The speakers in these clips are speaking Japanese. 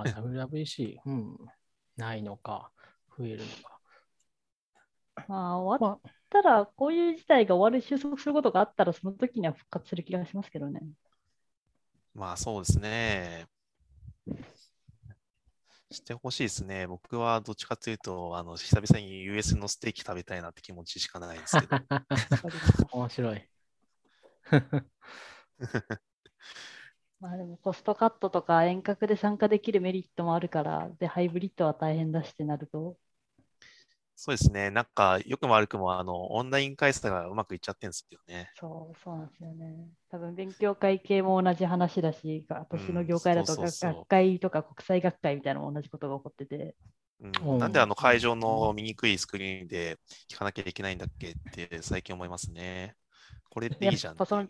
あ、WWC、うん、ないのか、増えるのか。まあ、終わまったら、こういう事態が終わる、収束することがあったら、その時には復活する気がしますけどね。まあそうですね。してほしいですね。僕はどっちかというと、あの、久々に US のステーキ食べたいなって気持ちしかないですけど。面白い。まあでもコストカットとか遠隔で参加できるメリットもあるから、で、ハイブリッドは大変だしってなると、そうですね。なんか、良くも悪くも、あの、オンライン開催がうまくいっちゃってるんですけどね。そう、そうなんですよね。多分勉強会系も同じ話だし、私の業界だとそうそうそう学会とか国際学会みたいなのも同じことが起こってて、うん、なんであの会場の見にくいスクリーンで聞かなきゃいけないんだっけって最近思いますね。これでいいじゃんやっぱその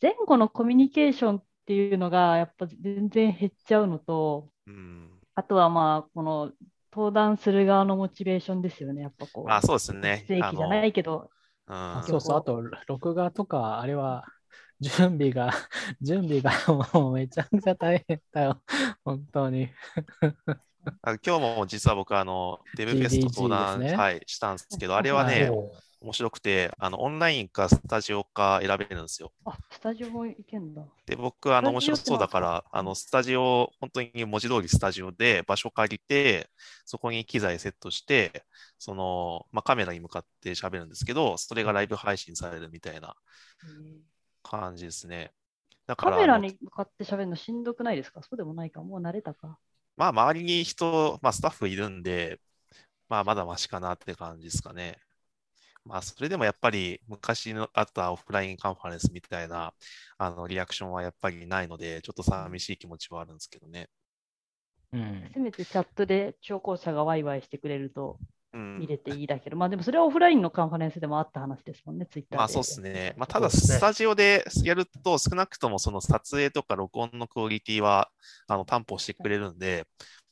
前後のコミュニケーションっていうのがやっぱ全然減っちゃうのと、うん。あとはまあ、この登壇する側のモチベーションですよね、やっぱこう。まあそうですね。正規じゃないけど、あのそうそう、あと、録画とか、あれは、準備が、準備がもうめちゃくちゃ大変だよ。本当に。あ今日も実は僕、あの、デブフェスト登壇、ねはい、したんですけど、あれはね、はい面白くて、あの、オンラインかスタジオか選べるんですよ。あ、スタジオも行けんだ。で、僕、あの、面白そうだから、あの、スタジオ、本当に文字通りスタジオで場所借りて、そこに機材セットして、その、まあ、カメラに向かって喋るんですけど、それがライブ配信されるみたいな感じですね。だから、カメラに向かって喋るのしんどくないですか？そうでもないか。もう慣れたか。まあ、周りに人、まあ、スタッフいるんで、まあ、まだマシかなって感じですかね。まあ、それでもやっぱり昔のあったオフラインカンファレンスみたいなあのリアクションはやっぱりないので、ちょっと寂しい気持ちはあるんですけどね。うん。せめてチャットで聴講者がワイワイしてくれるとうん見れていいだけど、まあでもそれはオフラインのカンファレンスでもあった話ですもんね、ツイッターで。まあそうですね。まあ、ただ、スタジオでやると、少なくともその撮影とか録音のクオリティはあの担保してくれるんで、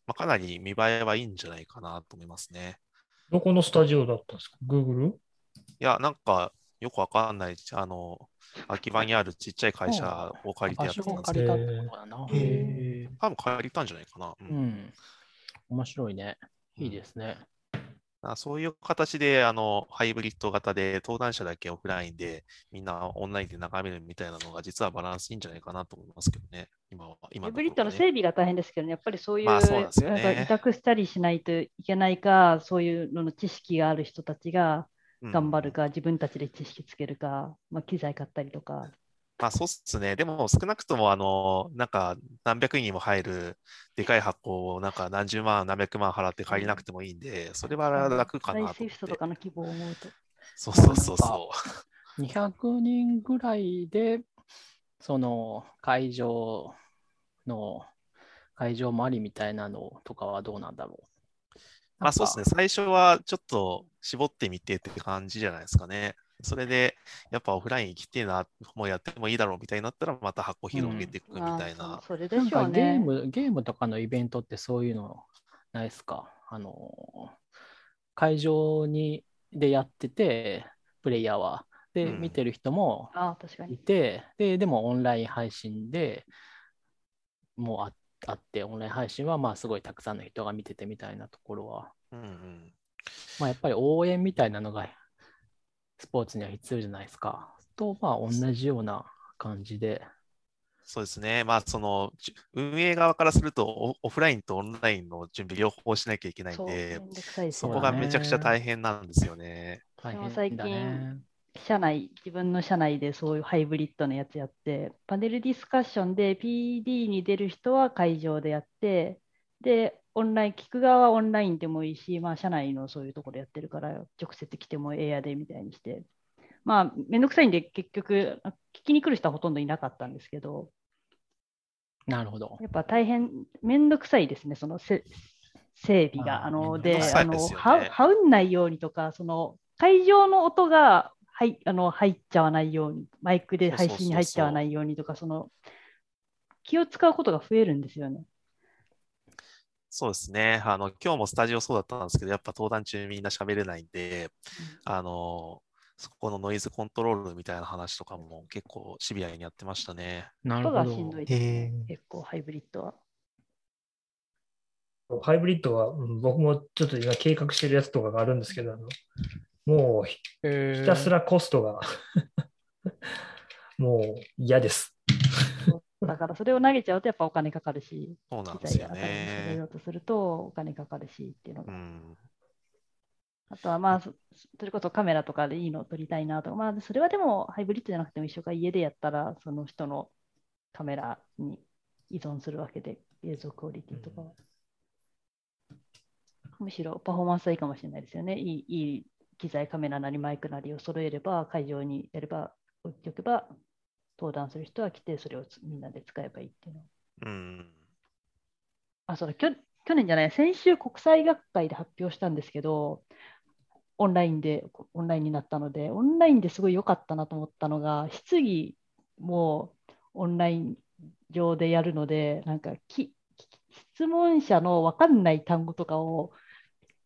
まあ、かなり見栄えはいいんじゃないかなと思いますね。どこのスタジオだったんですか ?Google? いや、なんか、よくわかんない、あの、秋葉にあるちっちゃい会社を借りてや場ってたんですけど、多分借りたんじゃないかな。ううんん。面白いね。いいですね。あそういう形で、あの、ハイブリッド型で、登壇者だけオフラインで、みんなオンラインで眺めるみたいなのが、実はバランスいいんじゃないかなと思いますけどね、今は。今ハイブリッドの整備が大変ですけどね、やっぱりそういう、まあそうなんですよねなんか委託したりしないといけないか、そういうのの知識がある人たちがうん頑張るか、自分たちで知識つけるか、まあ、機材買ったりとか。まあそうっすね。でも少なくともあの、なんか何百人にも入るでかい箱をなんか何十万、何百万払って借りなくてもいいんで、それは楽かなと思ってスイフトと。かの規模を思うと。そうそうそうそ200人ぐらいで、その会場の、会場周りみたいなのとかはどうなんだろう。う。まあそうですね。最初はちょっと絞ってみてって感じじゃないですかね。それで、やっぱオフライン行きてえな、もうやってもいいだろうみたいになったら、また箱広げていくみたいなまあ。そでなんかしょうね。ゲーム、ゲームとかのイベントってそういうのないですか？あの、会場にでやってて、プレイヤーは。で、うん見てる人もあ確かいに。て、で、でもオンライン配信でもうああって、オンライン配信はまあすごいたくさんの人が見ててみたいなところは、うんうん。まあやっぱり応援みたいなのがスポーツには必要じゃないですか。と、まあ同じような感じで。そうですね。まあ、その、じ運営側からするとオ、オフラインとオンラインの準備両方しなきゃいけないんで、んどくさいですそよこがめちゃくちゃね大変なんですよね。大でも変だね。社内、自分の社内でそういうハイブリッドのやつやって、パネルディスカッションで PD に出る人は会場でやって、で、オンライン、聞く側はオンラインでもいいし、まあ、社内のそういうところやってるから、直接来てもエアでみたいにして、まあ、めんどくさいんで、結局、聞きに来る人はほとんどいなかったんですけど、なるほど。やっぱ大変、めんどくさいですね、そのせ整備が。あので、あのははうんないようにとか、その会場の音が入あの入っちゃわないように、マイクで配信に入っちゃわないようにとか、その気を使うことが増えるんですよね。そうですね。あの、今日もスタジオそうだったんですけど、やっぱ登壇中みんな喋れないんで、あの、そこのノイズコントロールみたいな話とかも結構シビアにやってましたね。なるほどしん結構ハイブリッドは。ハイブリッドは、うん僕もちょっと今計画してるやつとかがあるんですけど、あのもうひひたすらコストが もう嫌です。だからそれを投げちゃうとやっぱお金かかるし、そうなん機ですよ材が新しく揃えよね。うとするとお金かかるしっていうのうが。ん。あとはまあ、そそれこそカメラとかでいいのを撮りたいなとか、まあ、それはでもハイブリッドじゃなくても一緒か、家でやったらその人のカメラに依存するわけで、映像クオリティとかは。むしろパフォーマンスはいいかもしれないですよね。いいいい機材、カメラなりマイクなりを揃えれば、会場にやれば、置いておけば、登壇する人は来て、それをつみんなで使えばいいっていうのは。うん。あ、そうだ、去年じゃない、先週国際学会で発表したんですけど、オンラインで、オンラインになったので、オンラインですごい良かったなと思ったのが、質疑もオンライン上でやるので、なんかき質問者の分かんない単語とかを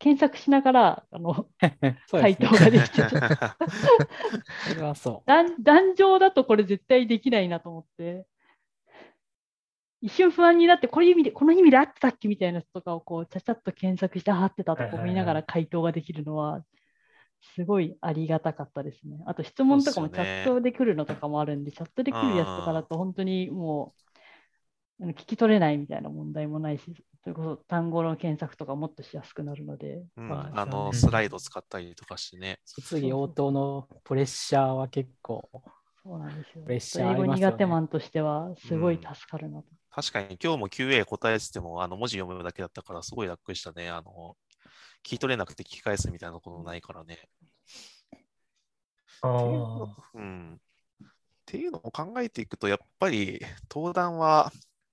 検索しながらあの 回答ができてて、それはそ壇壇上だとこれ絶対できないなと思って、一瞬不安になって、これ意味で、この意味で合ってたっけみたいなやつとかをこう、ちゃちゃっと検索して、あ合ってたとか思いながら回答ができるのは、すごいありがたかったですね。あと質問とかもチャットで来るのとかもあるんで、チャットで来るやつとかだと本当にもう、聞き取れないみたいな問題もないし、それこそ単語の検索とかもっとしやすくなるので、うんまあの、うんスライド使ったりとかしてね。う。質疑応答のプレッシャーは結構、そうなんですよ。プレッシャーあ英語りますよね苦手マンとしては、すごい助かるなと。確かに今日も QA 答えてても、あの文字読むだけだったからすごい楽でしたね。あの、聞き取れなくて聞き返すみたいなことないからね。あっていうーのうん。っていうのを考えていくと、やっぱり登壇は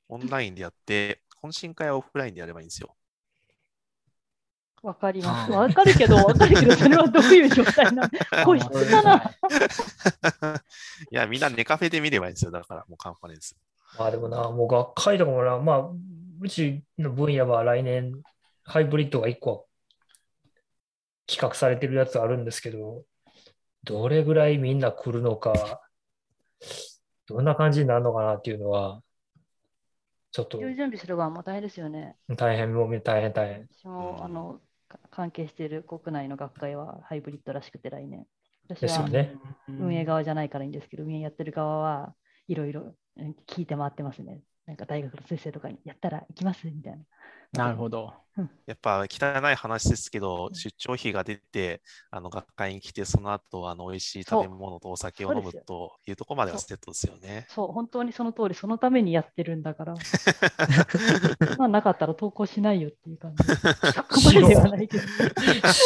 オンラインでやって、懇親会はオフラインでやればいいんですよ。わかります。わかるけど、わかるけど、それはどういう状態なの？個室だな？いや、みんなネカフェで見ればいいんですよ。だからもうカンファレンス。まあでもな、もう学会とかもな、まあ、うちの分野は来年、ハイブリッドが1個企画されてるやつあるんですけど、どれぐらいみんな来るのか、どんな感じになるのかなっていうのは、ちょっと準備する側も大変ですよね。大変、もう大変大変。私も、うんあのか関係している国内の学会はハイブリッドらしくて来年。私はね。運営側じゃないからいいんですけど、運営やってる側はいろいろうん聞いて回ってますね。なんか大学の先生とかにやったら行きますみたいな。なるほど。やっぱ汚い話ですけど、出張費が出て、あの学会に来て、その後、あの美味しい食べ物とお酒を飲むというところまではセットですよね。そう、本当にその通り、そのためにやってるんだから。まあなかったら投稿しないよっていう感じ。そこまでではないけど。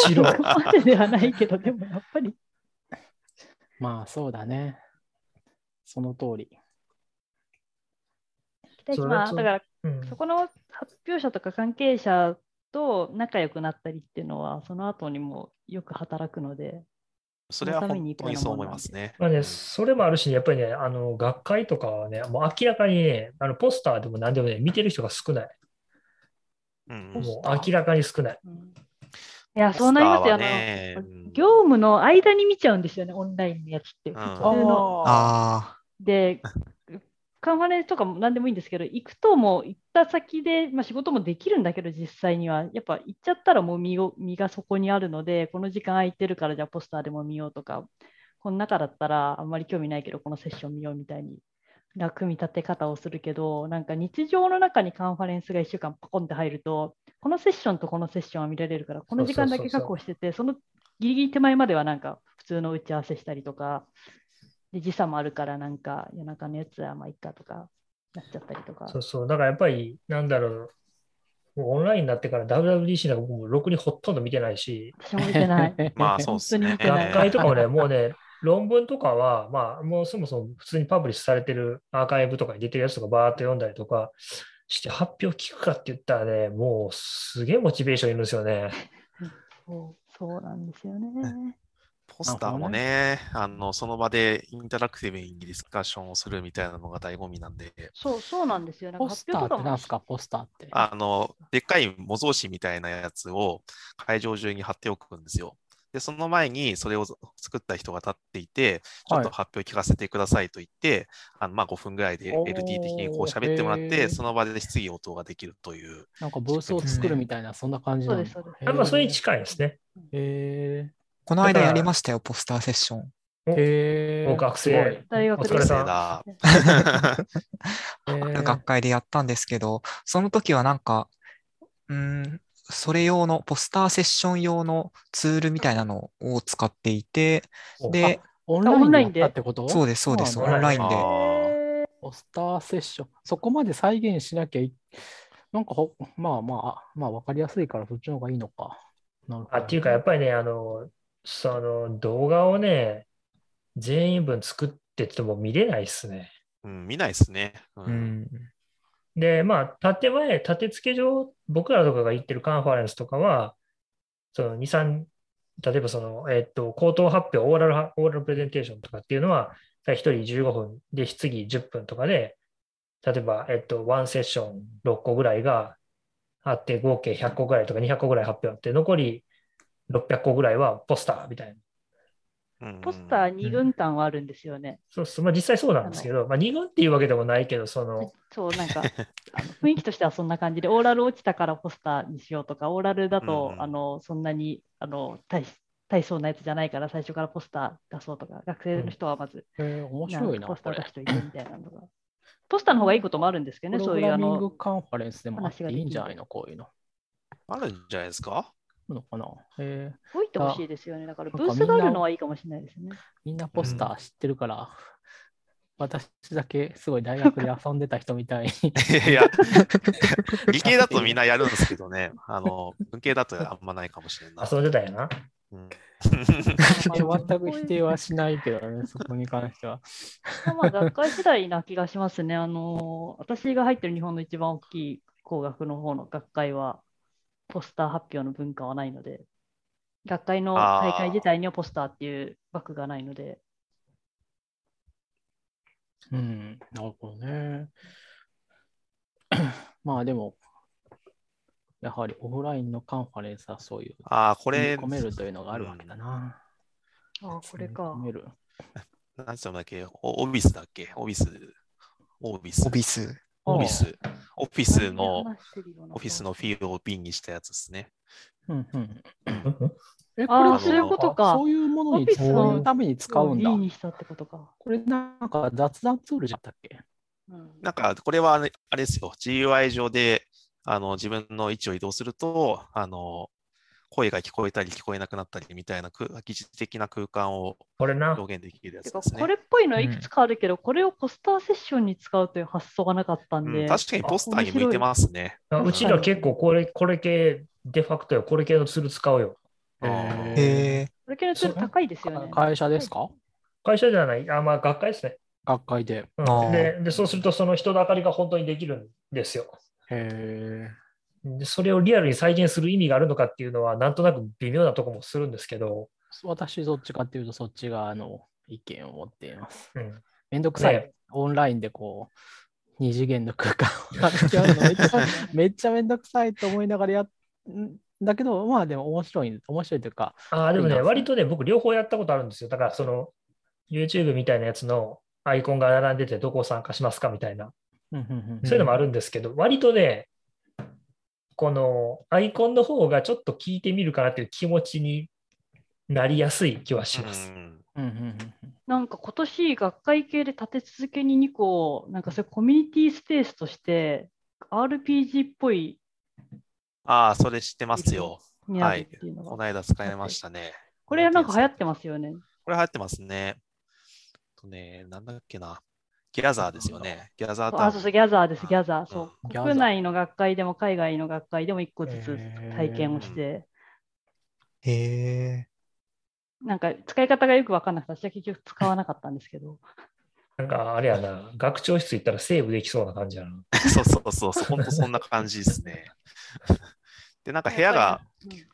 白そこまでではないけど、でもやっぱり。まあそうだね。その通り。期待それそまあだから、うんそこの発表者とか関係者と仲良くなったりっていうのは、その後にもよく働くので、それは本当にそう思いますね。まあね、うんそれもあるし、やっぱりね、あの、学会とかはね、もう明らかにね、あの、ポスターでも何でもね、見てる人が少ない。うんもう明らかに少ない。うんいや、そうなりますよ。ねのうん業務の間に見ちゃうんですよね、オンラインのやつって。ん普通の。あで、カンファレンスとかも何でもいいんですけど、行くともう行った先で、まあ、仕事もできるんだけど、実際には、やっぱ行っちゃったらもう身を身がそこにあるので、この時間空いてるから、じゃあポスターでも見ようとか、この中だったらあんまり興味ないけど、このセッション見ようみたいに、な組み立て方をするけど、なんか日常の中にカンファレンスが1週間ポコンって入ると、このセッションとこのセッションは見られるから、この時間だけ確保してて、そのギリギリ手前まではなんか普通の打ち合わせしたりとか、で時差もあるから、なんか夜中のやつはまあいっかとかなっちゃったりとかそ。うそう。だからやっぱり、なんだろう。もうオンラインになってから WWDC なんか僕もろくにほとんど見てないし、私も見てない。まあそうですね学会とかもね、もうね、論文とかは、まあ、もうそもそも普通にパブリッシュされてるアーカイブとかに出てるやつとかバーっと読んだりとかして発表聞くかって言ったらね、もうすげえモチベーションいるんですよね。そ うそうなんですよね。ポスターもね、あの、その場でインタラクティブにディスカッションをするみたいなのが醍醐味なんで、そうそうなんですよ。なんかポスターってなんすか、ポスターって。あの、でっかい模造紙みたいなやつを会場中に貼っておくんですよ。で、その前にそれを作った人が立っていて、ちょっと発表聞かせてくださいと言って、あのまあ5分ぐらいで LD 的にこう喋ってもらって、その場で質疑応答ができるという。なんかブースを作るみたいな、そんな感じなんだ。そうですそうです。まあ、それに近いですね。へこの間やりましたよ、ポスターセッション。ーへーお学生。大学。生だ。学会でやったんですけど、その時はなんか、うん、それ用の、ポスターセッション用のツールみたいなのを使っていて、で、オンララインでったってこと？そうです、そうです、オンラインで。ポスターセッション。そこまで再現しなきゃいなんかほ、まあまあ、まあ分かりやすいからそっちの方がいいのか。なるほどあっていうか、やっぱりね、あの、その動画をね、全員分作ってっても見れないっすね。うん、見ないですね。ううんん。で、まあ、建前、立て付け上、僕らとかが行ってるカンファレンスとかは、その2、3、例えばその、えっと、口頭発表、オーラルは、オーラルプレゼンテーションとかっていうのは、1人15分で質疑10分とかで、例えば、えっと、1セッション6個ぐらいがあって、合計100個ぐらいとか200個ぐらい発表あって、残り600個ぐらいはポスターみたいな。うんポスター2軍担はあるんですよね。そうそう、まあ実際そうなんですけど、まあ2軍っていうわけでもないけど、その、そう、なんか、あの雰囲気としてはそんな感じで、オーラル落ちたからポスターにしようとか、オーラルだと、うんあのそんなにあの大大層なやつじゃないから、最初からポスター出そうとか、学生の人はまず、へー面なん白いな、かポスタ。ー出しといてみたいなのが。ポスターの方がいいこともあるんですけどね、プロそういうあグラミングの、カンファレンスでもいいんじゃないの、こういうの。あるんじゃないですか？のかなへー動いてほしいですよね。だからブースがあるのはいいかもしれないですね。みんなポスター知ってるから、私だけすごい大学で遊んでた人みたいに。いや、理系だとみんなやるんですけどね、あの、文系だとあんまないかもしれない。遊んでたんやな。うん全く否定はしないけどね、そこに関しては。まあ、学会次第な気がしますね。あの、私が入ってる日本の一番大きい工学の方の学会は、ポスター発表の文化はないので、学会の大会自体にはポスターっていう枠がないので、うん、なるほどね。まあでも、やはりオフラインのカンファレンスはそういう、ああ、これ、込めるというのがあるわけだな。あこれか込。める。なんつうんだっけ、おオビスだっけ？オビス、オビス、オビス。オフィス、オフィスの、オフィスのフィールドを瓶にしたやつですね。うんうん。うんえ、ああそういうことかあそういうものにオフィス使うために使うんだ。にしたってことか。これなんか雑談ツールじゃったっけ？うんなんか、これはあれあれですよ、GUI 上であの自分の位置を移動すると、あの声が聞こえたり聞こえなくなったりみたいな空疑似的な空間をこれな。表現できるやつですね。これっぽいのはいくつかあるけど、これをポスターセッションに使うという発想がなかったんで、うん、確かにポスターに向いてますね。あうちら結構これ、これ系、デファクトよ、これ系のツール使うよ。へ。これ系のツール高いですよね。会社ですか？会社じゃない、あ、まあ学会ですね。学会で。うんでで、そうするとその人だかりが本当にできるんですよ。へで、それをリアルに再現する意味があるのかっていうのは、なんとなく微妙なところもするんですけど、私、どっちかっていうと、そっち側の意見を持っています。うん、めんどくさい。ね。オンラインでこう、二次元の空間を歩き合うのめっちゃ めっちゃめんどくさいと思いながらやっんだけど、まあでも面白い、面白いというか、ああ、でもね、割とね、僕両方やったことあるんですよ。だから、その、YouTube みたいなやつのアイコンが並んでて、どこを参加しますかみたいな、うんうんうん。そういうのもあるんですけど、割とね、このアイコンの方がちょっと聞いてみるかなっていう気持ちになりやすい気はします。うんうんうんうんなんか今年学会系で立て続けに2個、なんかそれコミュニティスペースとして RPG っぽいああ、それ知ってますよ。になるっていこの間使いましたね。これはなんか流行ってますよね。これ流行ってますね。とね、なんだっけな。ギャザーですよね。ギャザーあ、そうそう、ギャザーです、ギャザー。そう国内の学会でも海外の学会でも1個ずつ体験をして、へえ。なんか使い方がよく分かんなくて、私は結局使わなかったんですけど、なんかあれやな、学長室行ったらセーブできそうな感じやな。そうそうそうそう、本当そんな感じですね。で、なんか部屋が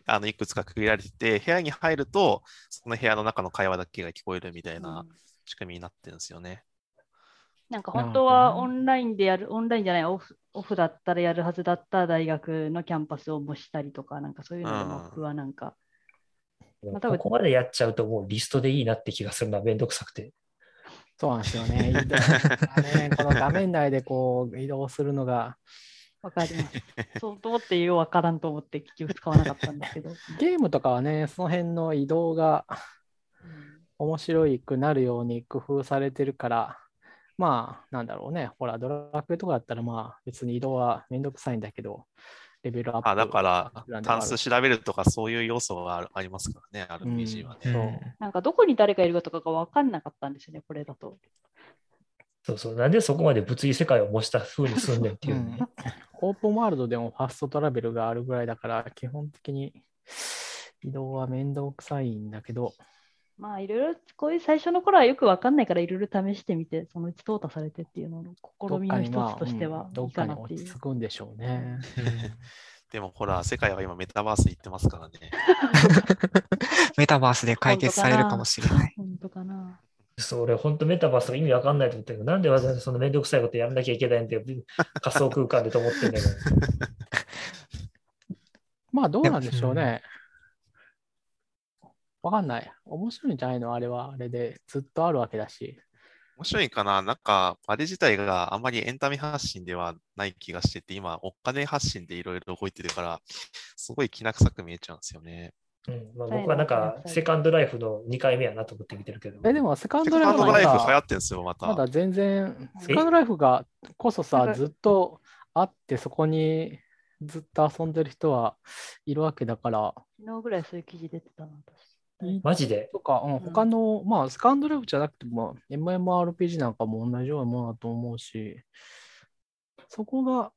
あのいくつか区切られてて、部屋に入ると、その部屋の中の会話だけが聞こえるみたいうんな仕組みになってるんですよね。なんか本当はオンラインでやる、オンラインじゃない、オフオフだったらやるはずだった大学のキャンパスを模したりとか、なんかそういうのでもうん僕はなんかまあ多分ここまでやっちゃうともうリストでいいなって気がするのはめんどくさくて。そうなんですよね。ねこの画面内でこう移動するのが、わかります。そうと思ってようわからんと思って結局使わなかったんですけど。ゲームとかはね、その辺の移動が面白いくなるように工夫されてるから、まあ、なんだろうね。ほら、ドラクエとかだったら、まあ、別に移動はめんどくさいんだけど、レベルアップ。あだから単数調べるとかそういう要素があるありますからね、RPG はね。うんなんかどこに誰がいるかとかがわかんなかったんですよね、これだと。そうそう。なんでそこまで物理世界を模した風にすんねんっていううね。んオープンワールドでもファストトラベルがあるぐらいだから、基本的に移動はめんどくさいんだけど、まあいろいろ、こういう最初の頃はよくわかんないからいろいろ試してみて、そのうち淘汰されてっていうのの試みの一つとしてはいいかなっていう。ち着くんでしょうね。でもほら、世界は今メタバース行ってますからね。メタバースで解決されるかもしれない。本当かな。そう、俺、本当メタバースが意味わかんないと思ってるけど、なんでわざわざそのめんどくさいことやらなきゃいけないんだよ。仮想空間でと思ってんだけど。まあ、どうなんでしょうね。わかんない。面白いんじゃないの？あれは、あれでずっとあるわけだし。面白いかな？なんか、あれ自体があんまりエンタメ発信ではない気がしてて、今、お金発信でいろいろ動いてるから、すごいきな臭く見えちゃうんですよね。うんまあ、僕はなんか、セカンドライフの2回目やなと思って見てるけど。え、でも、セカンセドライフ流行だってるんですよ、また。まだ全然、セカンドライフがこそさ、ずっとあって、そこにずっと遊んでる人はいるわけだから、昨日ぐらいそういう記事出てたな、私。マジで？とか、うん、他の、まあ、セカンドライフじゃなくても、MMORPG なんかも同じようなものだと思うし、そこが、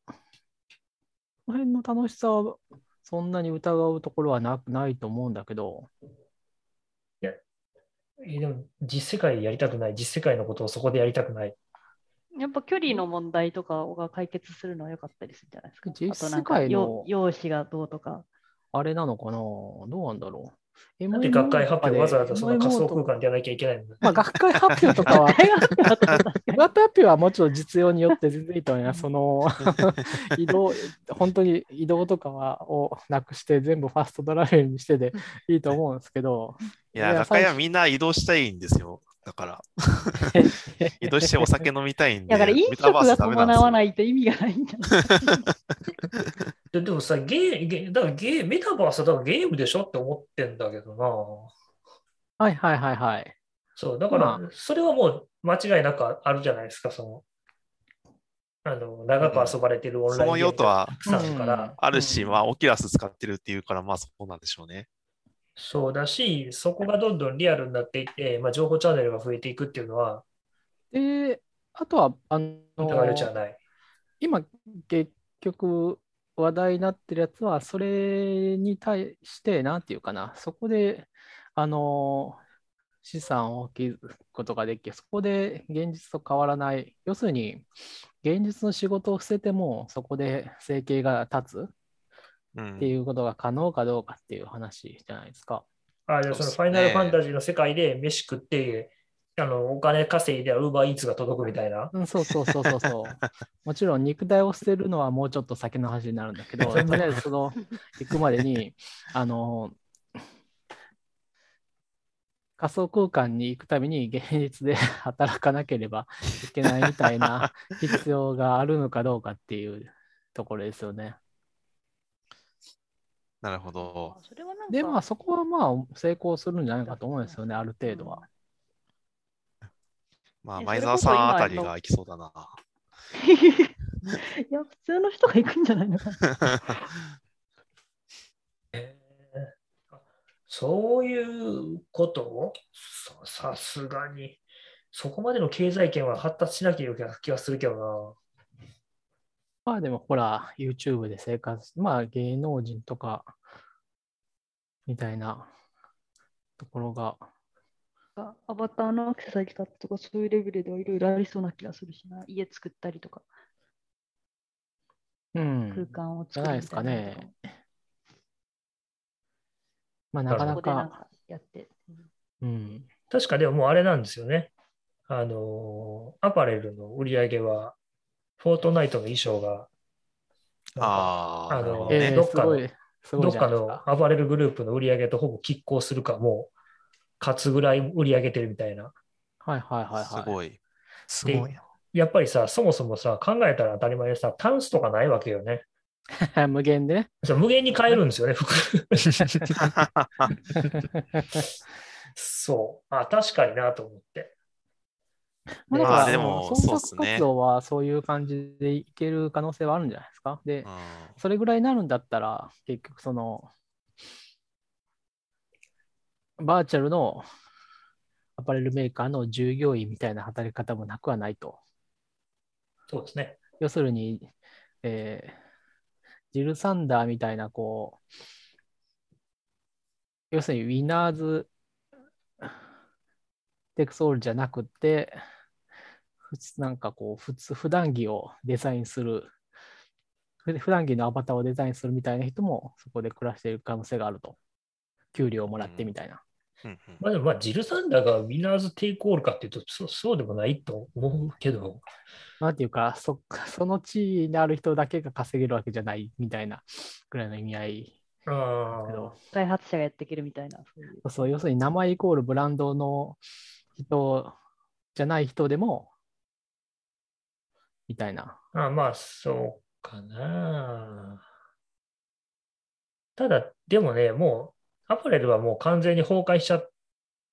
この辺の楽しさは、そんなに疑うところはなくないと思うんだけど、えでも実世界やりたくない。実世界のことをそこでやりたくない。やっぱ距離の問題とかが解決するのは良かったりするんじゃないですか。実あとなんか世界のよ容姿がどうとか。あれなのかな？どうなんだろう。なんで学会発表わざわざその仮想空間でやらなきゃいけないのまあ、学会発表とかは、大学会発表はもちろん実用によって全然いいと思います。その 移動、本当に移動とかはをなくして全部ファストトラベルにしてでいいと思うんですけど、いや、いや学会はみんな移動したいんですよ。だから、移動してお酒飲みたいんで、だから飲メタバー食が伴わないと意味がないんじゃないででもさ、ゲー、ゲーだからゲー、メタバースはだからゲームでしょって思ってんだけどな。はいはいはいはい。そう、だからま、それはもう間違いなくあるじゃないですか、その、あの、長く遊ばれてるオンラインその用途はゲームがたくさんあるから、うん。あるし、まあ、オキュラス使ってるっていうから、まあ、そうなんでしょうね。そうだし、そこがどんどんリアルになっていって、まあ、情報チャンネルが増えていくっていうのは、で、あとは、あの、疑う余地はない。今、結局話題になってるやつは、それに対して、なんていうかな、そこで、あの、資産を築くことができ、そこで現実と変わらない、要するに、現実の仕事を捨てても、そこで生計が立つっていうことが可能かどうかっていう話じゃないですか。あじゃあそのファイナルファンタジーの世界で飯食って、あのお金稼いでウーバーイーツが届くみたいな。うん、そうそうそうそうそう。もちろん肉体を捨てるのはもうちょっと先の話になるんだけど、とりあえずその行くまでに、あの、仮想空間に行くために現実で働かなければいけないみたいな必要があるのかどうかっていうところですよね。なるほど。それはなんかで、まあそこはまあ成功するんじゃないかと思うんですよね、ある程度は。まあ、え前澤さんあたりが行きそうだな。いや、普通の人が行くんじゃないのかな。えーそういうこと？をささすがに、そこまでの経済圏は発達しなきゃいけない気がするけどまあでもほら、YouTube で生活、まあ芸能人とかみたいなところが、アバターのアクセサリー買ったとか、そういうレベルではいろいろありそうな気がするしな。家作ったりとか、うん、空間をじゃないですかねか。まあなかなか、かやって。うん、な。確かでももうあれなんですよね。あの、アパレルの売り上げは、フォートナイトの衣装が、ああ、あのえね。ー、どっかのどっか。のアパレルグループの売り上げとほぼ拮抗するか、もう、勝つぐらい売り上げてるみたいな。はいはいはいはい。すごい。すごいな。やっぱりさ、そもそもさ、考えたら当たり前でさ、タンスとかないわけよね。無限で？無限に買えるんですよね、服。そう。あ、確かになと思って。まあだからまあでも創作活動はそういう感じでいける可能性はあるんじゃないですか？でう、んそれぐらいになるんだったら、結局その、バーチャルのアパレルメーカーの従業員みたいな働き方もなくはないと。そうですね。要するに、えージル・サンダーみたいな、こう、要するにウィナーズテクソールじゃなくて、なんかこう、普通、普段着をデザインする、ふ普段着のアバターをデザインするみたいな人もそこで暮らしている可能性があると。給料をもらってみたいな。うんうんまあでもまあ、ジル・サンダーがウィナーズ・テイクオールかっていうと、そうそうでもないと思うけど、なんていうか、そその地位にある人だけが稼げるわけじゃないみたいなぐらいの意味合いあ。開発者がやっていけるみたいな。そういうそうそう、要するに名前イコールブランドの人じゃない人でも、みたいな。あまあ、そうかな。ただ、でもね、もう、アパレルはもう完全に崩壊しちゃっ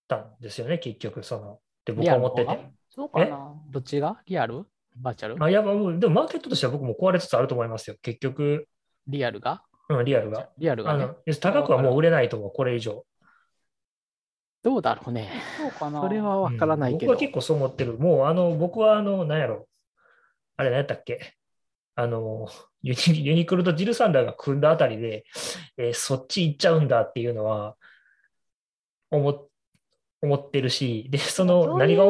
たんですよね、結局、その、って僕は思ってて。そうかな。どっちが？リアル？バーチャル？あ、いや、もうでもマーケットとしては僕も壊れつつあると思いますよ、結局、リアルが？うん、リアルが。リアルがね。あの、高くはもう売れないと思う、これ以上。どうだろうね。そうかな。それはわからないけど。うん僕は結構そう思ってる。もう、あの、僕は、あの、なんやろ。あれ、何やったっけ？あの、ユニユニクロとジルサンダーが組んだあたりで、えーそっち行っちゃうんだっていうのは、思、思ってるし、で、その、何が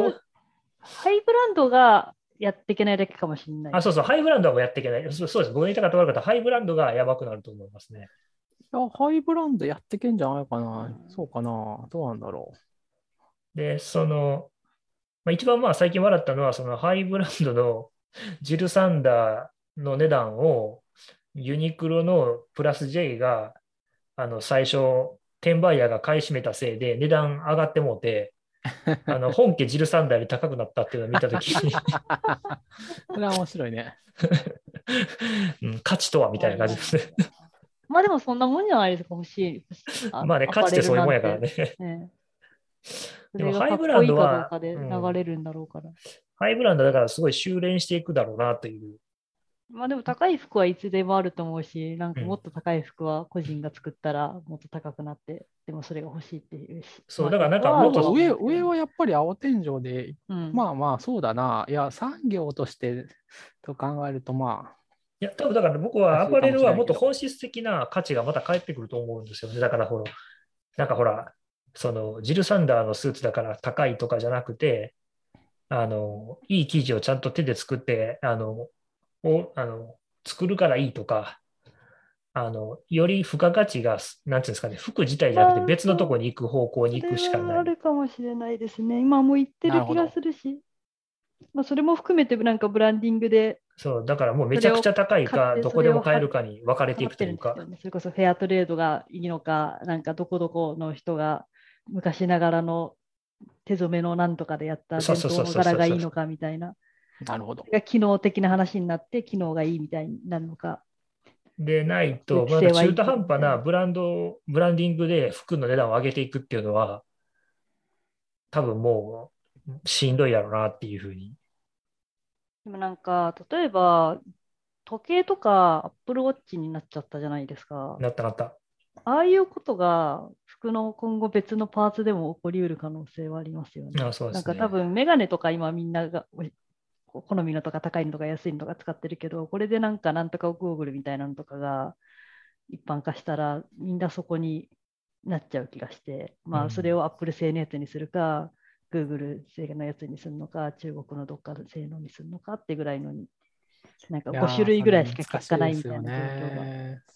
ハイブランドがやっていけないだけかもしれない。あ、そうそう、ハイブランドはもうやっていけない。そうそうです。僕が言いたかった悪かった。ハイブランドがやばくなると思いますね。いやハイブランドやってけんじゃないかな。そうかな。どうなんだろで、その、まあ、一番まあ最近笑ったのは、そのハイブランドのジルサンダーの値段をユニクロのプラス J があの最初、転売ヤーが買い占めたせいで値段上がってもうて、あの本家ジルサンダーより高くなったっていうのを見たときに、う。それは面白いね。うん価値とはみたいな感じですね。まあでもそんなもんじゃないですか、欲しい。まあね、価値ってそういうもんやから。ね。ねそ でもハイブランドは流れるんだろうから。ハイブランドだからすごい修練していくだろうなという。まあでも高い服はいつでもあると思うし、なんかうんもっと高い服は個人が作ったらもっと高くなって、でもそれが欲しいっていうし。そうまあだからなんかもっと上上はやっぱり青天井で、うん、まあまあそうだな。いや、産業としてと考えると、まいや、多分だから僕はアパレルはもっと本質的な価値がまた返ってくると思うんですよね。だからほら、なんかほら、そのジル・サンダーのスーツだから高いとかじゃなくて、あの、いい生地をちゃんと手で作って、あの、おあの作るからいいとか、あの、より付加価値が、なんていうんですかね、服自体じゃなくて別のとこに行く方向に行くしかない。あるかもしれないですね。今も言ってる気がするし。まあ、それも含めてなんかブランディングでそう、だからもうめちゃくちゃ高いかどこでも買えるかに分かれていくというか分かってるんですよ。ね。それこそフェアトレードがいいのか、なんかどこどこの人が昔ながらの手染めのなんとかでやった伝統の柄がいいのかみたいな。あ、なるほど。が機能的な話になって、機能がいいみたいになるのか。でないと、ま規制はいいだ中途半端なブランド、ブランディングで服の値段を上げていくっていうのは、多分もうしんどいやろうなっていうふうに。でもなんか、例えば、時計とか Apple Watch になっちゃったじゃないですか。なったなった。ああいうことが服の今後別のパーツでも起こりうる可能性はありますよね。あそうですね。なんか多分メガネとか今みんながお好みのとか高いのとか安いのとか使ってるけど、これでなんかなんとかゴーグルみたいなのとかが一般化したらみんなそこになっちゃう気がして、まうんあそれを Apple 製のやつにするか、Google 製のやつにするのか、中国のどっかの製のにするのかってぐらいのに、なんか5種類ぐらいしか結果ないみたいな状況が。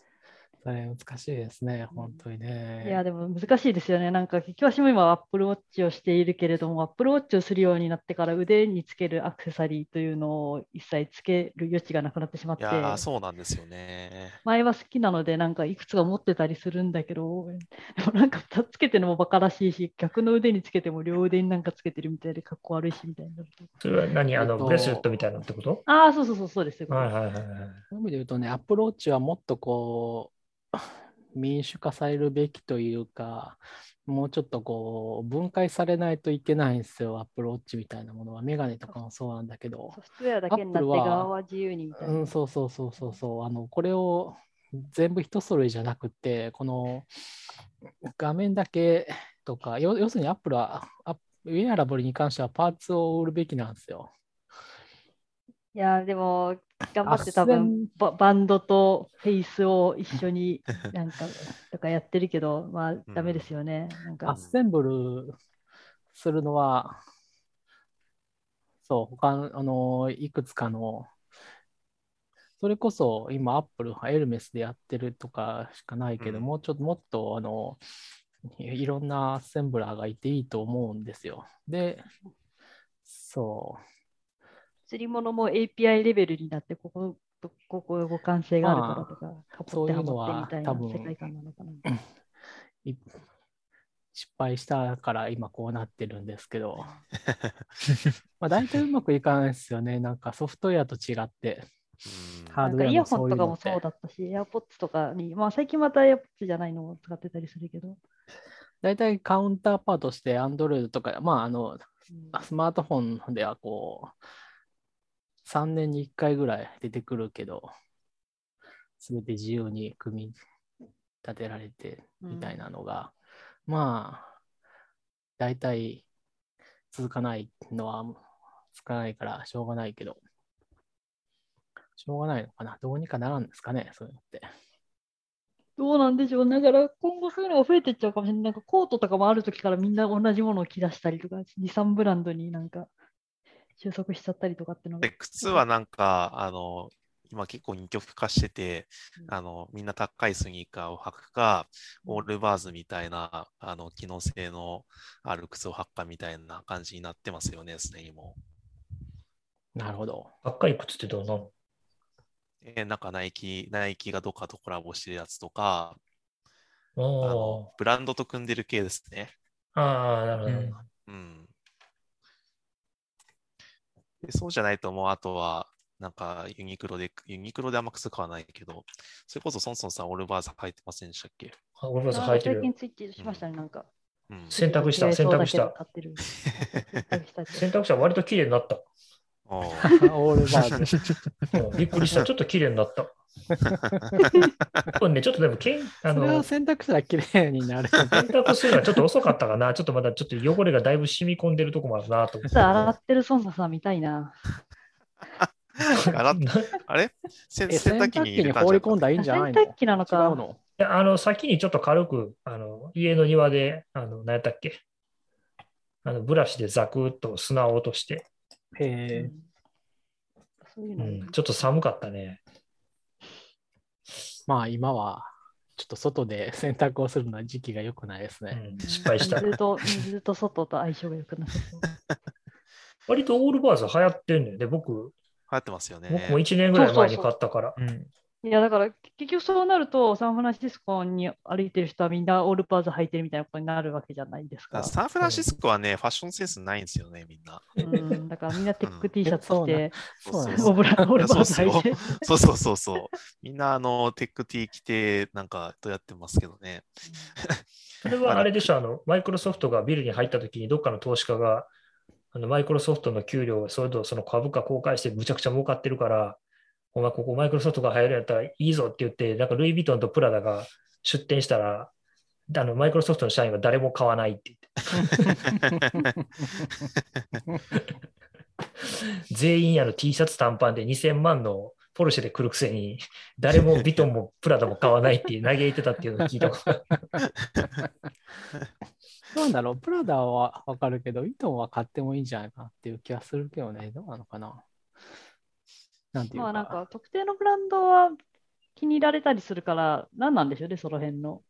が。それ難しいですね、本当にね。いや、でも難しいですよね。なんか、結局私も今、Apple Watch をしているけれども、Apple Watch をするようになってから腕につけるアクセサリーというのを一切つける余地がなくなってしまって、いやー、そうなんですよね。前は好きなので、なんかいくつか持ってたりするんだけど、でもなんか2つつけてるのもバカらしいし、逆の腕につけても両腕になんかつけてるみたいで、かっこ悪いしみたいになると。それは何？あの、えっとブレスレットみたいなのってこと？ああ、そうそうそう、そうですよ。はいはいはいはい。そういう意味で言うとね、Apple Watch はもっとこう、民主化されるべきというか、もうちょっとこう、分解されないといけないんですよ、Apple Watch みたいなものは。メガネとかもそうなんだけどソ。フトウェアだけになって側は自由にみたいな。うん、そうそうそうそうそう。あの、これを全部一揃いじゃなくて、この画面だけとか、要要するに Apple は、アッウェアラブルに関してはパーツを売るべきなんですよ。いや、でも、頑張って多分ババンドとフェイスを一緒に なんかとかやってるけど、まあダメですよね。なんアかッセンブルするのは、そう、他の、あの、いくつかの、それこそ今、アップル、エルメスでやってるとかしかないけど、うんもうちょっともっと、あの、いいろんなアッセンブラーがいていいと思うんですよ。で、そう。釣り物も API レベルになって、ここ、ここ互換性があるからとか、カポってハモってみたいなそういうのは多分世界観なのかな。い失敗したから今こうなってるんですけど、まあ大体うまくいかないですよね。なんかソフトウェアと違って。うんハードウェアなんかイヤホンとかもそうだったし、AirPods とかに、まあ最近また AirPods じゃないのを使ってたりするけど、大体カウンターパートして Android とか、まああの、うんスマートフォンではこう、3年に1回ぐらい出てくるけど、すべて自由に組み立てられてみたいなのが、まあ、大体続かないのは、つかないからしょうがないけど、しょうがないのかな。どうにかならんですかね、そういうのって。どうなんでしょう。だから今後そういうのが増えていっちゃうかもしれない。なんかコートとかもある時からみんな同じものを着出したりとか、2、3ブランドになんか収束しちゃったりとかっていうのがで、。靴はなんか、あの、今結構二極化してて、うんあの、みんな高いスニーカーを履くか、オールバーズみたいな、あの、機能性のある靴を履くかみたいな感じになってますよね、すでにもなるほど。赤い靴ってどうなの？う。えーなんかナイキ、ナイキがどっかとコラボしてるやつとか、あの、ブランドと組んでる系ですね。ああ、ああ、なるほど。うんうん。でそうじゃないともう、あとは、なんかユニクロで、ユニクロであんま靴買わないけど、それこそソンソンさんオールバーズ履いてませんでしたっけ？あ俺まずあ履いてるよ最近。ツイッチしましたね、なんか。うん。洗濯した違いそうだけど洗濯した買ってる 洗濯した割と綺麗になった。おー オールバーズ。うんびっくりした。ちょっと綺麗になった。これね、ちょっとでもけん、あそれの、を選択したら綺麗になる。洗濯するのはちょっと遅かったかな。ちょっとまだちょっと汚れがだいぶ染み込んでるとこもあるなと思って。洗ってる孫さん見たいな。洗っ あれ？洗濯機洗濯機に放り込んだらいいんじゃ洗ないの？濯機なの違うか。の？いやあの、先にちょっと軽く、あの、家の庭で、あの、何やったっけ？あの、ブラシでザクッと砂を落として、へうえう。ん、ちょっと寒かったね。まあ今は、ちょっと外で 洗濯をするのは時期が良くないですうね。ん、失敗した。水と水と外と相性が良くなさそう。割とオールバーズ流行ってんねんで、僕、流行ってますよね。僕も1年ぐらい前に買ったから。うんいや、だから結局そうなると、サンフランシスコに歩いてる人はみんな Allbirds 履いてるみたいなことになるわけじゃないですか。だからサンフランシスコはね、ファッションセンスないんですよね、みんな。うん、だからみんなテック T シャツ着て、そうなんそう Allbirds 履いて。そうそうそうそう。みんな、あの、テック T 着て、なんか、とやってますけどね。それはあれでしょ、あの、マイクロソフトがビルに入った時に、どっかの投資家が、あのマイクロソフトの給料をそれとその株価公開してむちゃくちゃ儲かってるから、お前ここマイクロソフトが入るんやったらいいぞって言って、なんかルイ・ヴィトンとプラダが出店したら、あのマイクロソフトの社員は誰も買わないって言って、全員あの T シャツ短パンで2000万のポルシェで来るくせに、誰もヴィトンもプラダも買わないって嘆いてたっていうのを聞いたこと。なんだろう、プラダはわかるけど、イトンは買ってもいいんじゃないかなっていう気がするけどね、どうなのかな。なんていうか。まあなんか特定のブランドは気に入られたりするから、何なんでしょうね、その辺の。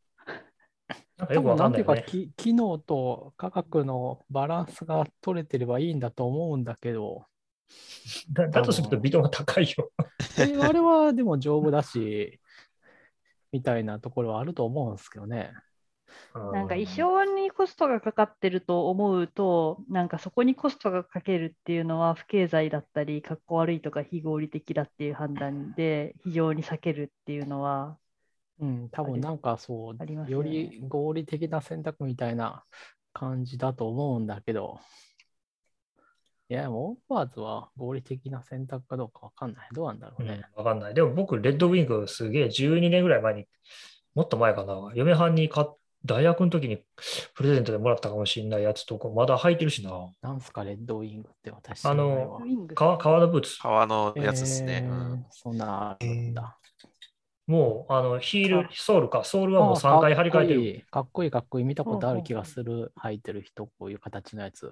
なんかよくわ多分なんていいう。かき、機能と価格のバランスが取れてればいいんだと思うんだけど、だだとするとビトが高いよ。え あれはでも丈夫だし、みたいなところはあると思うんですけどね。なんかう衣装にコストがかかってると思うと、なんかそこにコストがかけるっていうのは不経済だったり、かっこ悪いとか非合理的だっていう判断で非常に避けるっていうのは、うん、多分なんかそうありますより合理的な選択みたいな感じだと思うんだけど、いや、もうオーバーズは合理的な選択かどうかわかんない。どうなんだろうね。わかんない。でも僕、レッドウィングすげえ12年ぐらい前に、もっと前かな、嫁はんに買っ大学の時にプレゼントでもらったかもしれないやつとか、まだ履いてるしな。なんすか、レッドウィングって私知あの革革のブーツ。革のやつですね。えーうんそんなあるんだ。もう、あの、ヒールか、ソールか、ソールはもうあ3回張り替えてる。かっこいい、かっこいい、かっこいい。見たことある気がする。履いてる人、こういう形のやつ。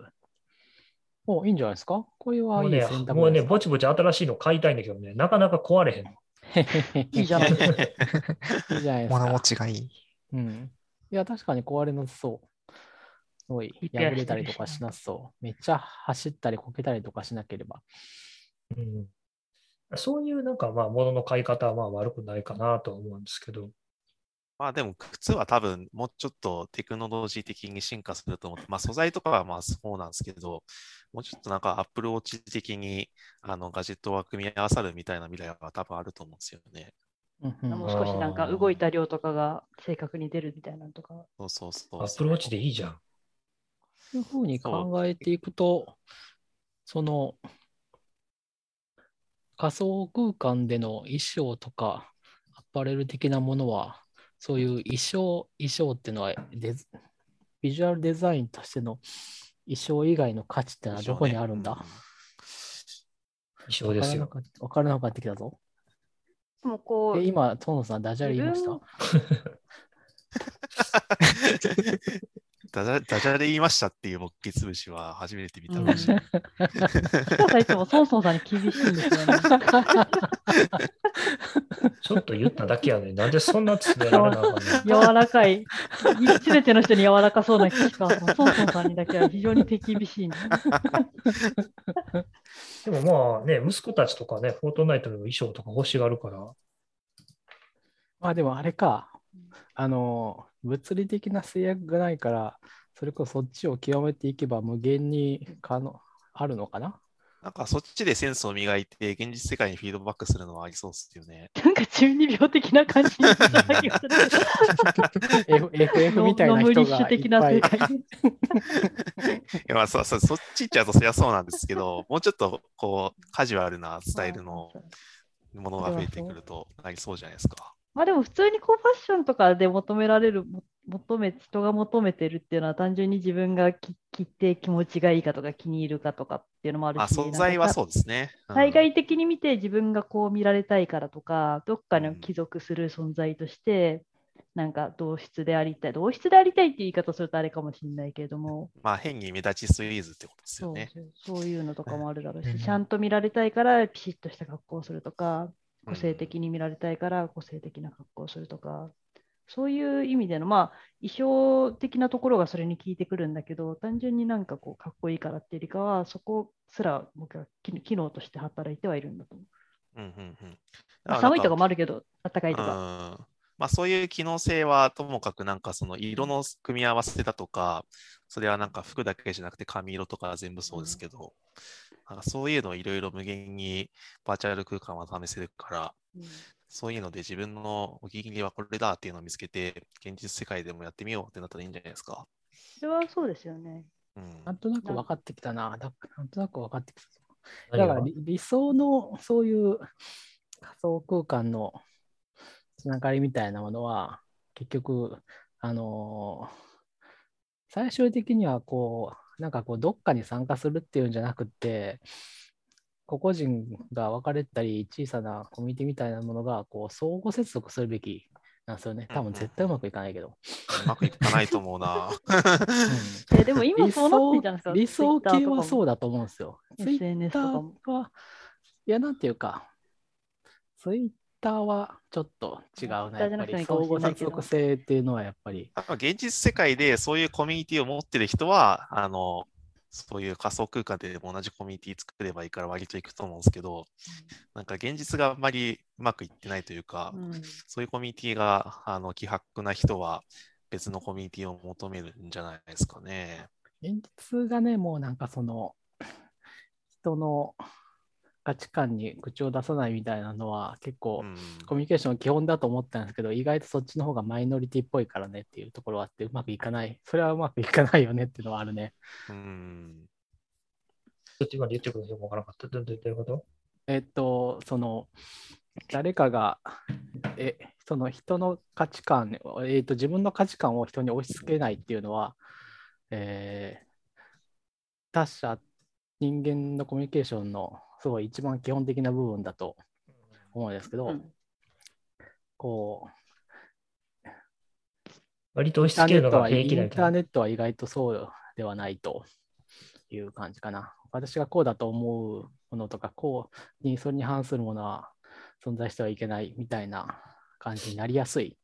お、いいんじゃないですか？これはいいもうね選、択もうね、ですか？ぼちぼち新しいの買いたいんだけどね、なかなか壊れへんの。いいじゃないですか。いいじゃないですか。物持ちがいい。うん。いや、確かに壊れなさそう。すごい、破れたりとかししなさそう。めっちゃ走ったりこけたりとかしなければ。うんそういうなんかまあ物の買い方はまあ悪くないかなとは思うんですけど、まあでも靴は多分もうちょっとテクノロジー的に進化すると思って、まあ素材とかはまあそうなんですけど、もうちょっとなんか Apple Watch 的にあのガジェットが組み合わさるみたいな未来は多分あると思うんですよね。うんうんもう少しなんか動いた量とかが正確に出るみたいなのとか。そうそうそうアップルウォッチでいいじゃん。そういうふうに考えていくと、その仮想空間での衣装とかアパレル的なものは、そういう衣装、衣装っていうのはデズビジュアルデザインとしての衣装以外の価値ってのはどこにあるんだ？衣装ですよ。わからなくなってきたぞ。でもこうえ、、今、ト野さん、ダジャレ言いましたダジャダジャレ言いましたっていう木器潰しは初めて見たかもしれない。いつもソンソンさんに厳しいんですよね。ちょっと言っただけやね。なんでそんな詰められなあかんの？柔らかい。すべての人に柔らかそうな岸川さん、ソンソンさんにだけは非常に手厳しいんです。でもまあね、息子たちとかね、フォートナイトの衣装とか欲しがるから、まあでもあれか、あの、物理的な制約がないから、それこそそっちを極めていけば無限に可能あるのかな。なんかそっちでセンスを磨いて現実世界にフィードバックするのはありそうですよね。なんか中二病的な感じになった気がする。F ?FF みたいな人がいっぱい。いやまあそそそっち行っちゃうとそりゃそうなんですけど、もうちょっとこうカジュアルなスタイルのものが増えてくるとなりそうじゃないですか。まあでも普通にこうファッションとかで求められる、も求め、人が求めてるっていうのは単純に自分が着着て気持ちがいいかとか気に入るかとかっていうのもあるし、まあ素材はそうですね。うん。対外的に見て自分がこう見られたいからとか、どっかの帰属する存在として、なんか同質でありたい、同質でありたいっていう言い方をするとあれかもしれないけれども、まあ変に目立ちすぎずってことですよね。そうそういうのとかもあるだろうし、うん。ちゃんと見られたいからピシッとした格好をするとか、個性うん的に見られたいから個性的な格好をするとか、そういう意味での、まあ、衣装的なところがそれに効いてくるんだけど、単純になんかこう、かっこいいからっていうよりかは、そこすら僕は機機能として働いてはいるんだと思う。うんうんうん。まあ寒いとかもまあるけど、暖かいとか。うん。まあそういう機能性はともかくなんかその色の組み合わせだとか、それはなんか服だけじゃなくて髪色とか全部そうですけど、なんかそういうのをいろいろ無限にバーチャル空間は試せるから、うんそういうので自分のお気に入りはこれだっていうのを見つけて、現実世界でもやってみようってなったらいいんじゃないですか。それはそうですよね。うんなんとなく分かってきたな。だなんとなく分かってきただから理理想のそういう仮想空間のつながりみたいなものは、結局、あのー最終的にはこう、なんかこう、どっかに参加するっていうんじゃなくって、個々人が分かれたり、小さなコミュニティみたいなものが、こう、相互接続するべきなんですよね。多分絶対うまくいかないけど。うまくいかないと思うな。うんえでも今理そうなってるじゃないですか。想理想系はう。そうだと思うんですよ。ツイッ SNS タとかも。ーは、いや、なんていうか、ツイッターはちょっと違うな。やっぱり相互接続性っていうのはやっぱり、まあ現実世界でそういうコミュニティを持ってる人は、あの、そういう仮想空間で同じコミュニティ作ればいいから割といくと思うんですけど、なんか現実があんまりうまくいってないというか、うん。そういうコミュニティがあの希薄な人は別のコミュニティを求めるんじゃないですかね。現実がね、もうなんかその、人の価値観に口を出さないみたいなのは結構、うんコミュニケーションの基本だと思ったんですけど、意外とそっちの方がマイノリティっぽいからねっていうところはあって、うまくいかない。それはうまくいかないよねっていうのはあるね。うんちょっと今で言ってることよくわからなかった。どどどういうこと？えっと、その、誰かが、え、その人の価値観、えっと、自分の価値観を人に押し付けないっていうのは、えー他者、人間のコミュニケーションのすごい一番基本的な部分だと思うんですけど、うんこう、割と押しインターネットは付けるのが平気なイン。ターネットは意外とそうではないという感じかな。私がこうだと思うものとか、こうにそれに反するものは存在してはいけないみたいな感じになりやすい。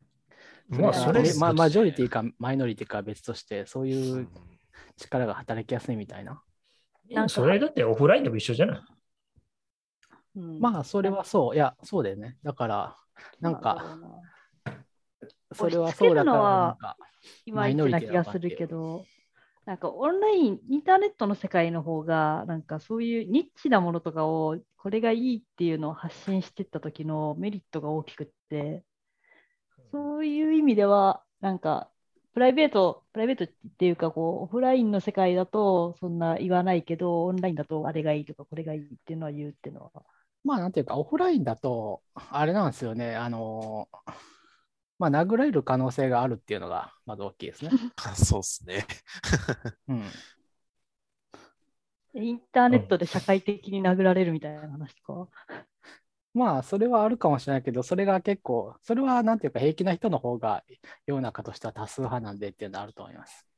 まあ、そそれまあ、マジョリティかマイノリティかは別として、そういううん力が働きやすいみたいな。なんかそれだってオフラインでも一緒じゃないうんまあ、それはそう。いや、そうだよね。だから、なんだか、それはそうだから、なんか、いまいちな気がするけど、なんかオンライン、インターネットの世界の方が、なんかそういうニッチなものとかを、これがいいっていうのを発信していった時のメリットが大きくって、そういう意味では、なんか、プライベート、プライベートっていうか、こう、オフラインの世界だとそんな言わないけど、オンラインだとあれがいいとか、これがいいっていうのは言うっていうのは。まあ、なんていうか、オフラインだと、あれなんですよね、あの、まあ、殴られる可能性があるっていうのが、まず大きいですね。そうですね。うん。インターネットで社会的に殴られるみたいな話とか。まあ、それはあるかもしれないけど、それが結構、それはなんていうか、平気な人の方が世の中としては多数派なんでっていうのはあると思います。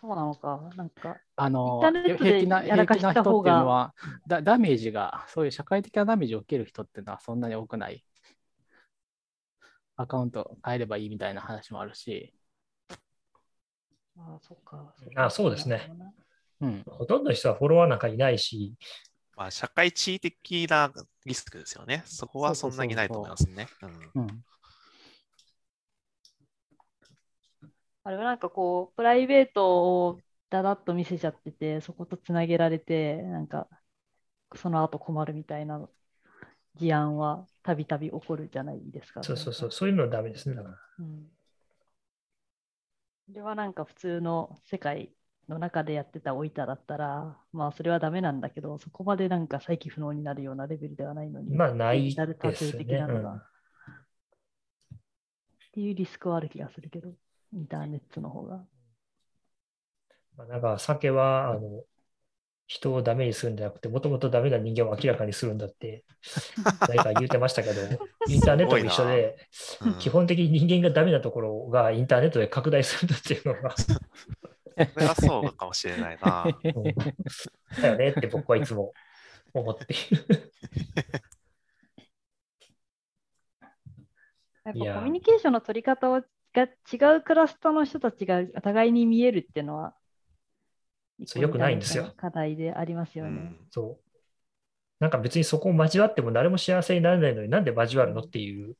そうなのか。なんか、あの平気な人した方がっていうのはダ、ダメージが、そういう社会的なダメージを受ける人っていうのはそんなに多くない。アカウント変えればいいみたいな話もあるし、ああ、そっか。あそうですね。うん。ほとんどの人はフォロワーなんかいないし、まあ、社会地位的なリスクですよね。そこはそんなにないと思いますね。うんうん。あれはなんかこう、プライベートをだだっと見せちゃってて、そことつなげられて、なんか、その後困るみたいな事案はたびたび起こるじゃないですか。そうそうそう、そういうのはダメですね。だからうん。それはなんか普通の世界の中でやってたおいただったら、まあそれはダメなんだけど、そこまでなんか再起不能になるようなレベルではないのに、まあ、ないです数的ね。なのが、うんっていうリスクはある気がするけど、インターネットの方が。まあ、なんか酒はあの人をダメにするんじゃなくて、もともとダメな人間を明らかにするんだって、誰か言ってましたけど、インターネットも一緒で、うん基本的に人間がダメなところがインターネットで拡大するんだっていうのが、それはそうかもしれないな。うんだよねって僕はいつも思っている。やっぱコミュニケーションの取り方をが違うクラスターの人たちが互いに見えるっていうのは、そう良くないんですよ。課題でありますよね。うん。そう。なんか別にそこを交わっても誰も幸せになれないのになんで交わるのっていう。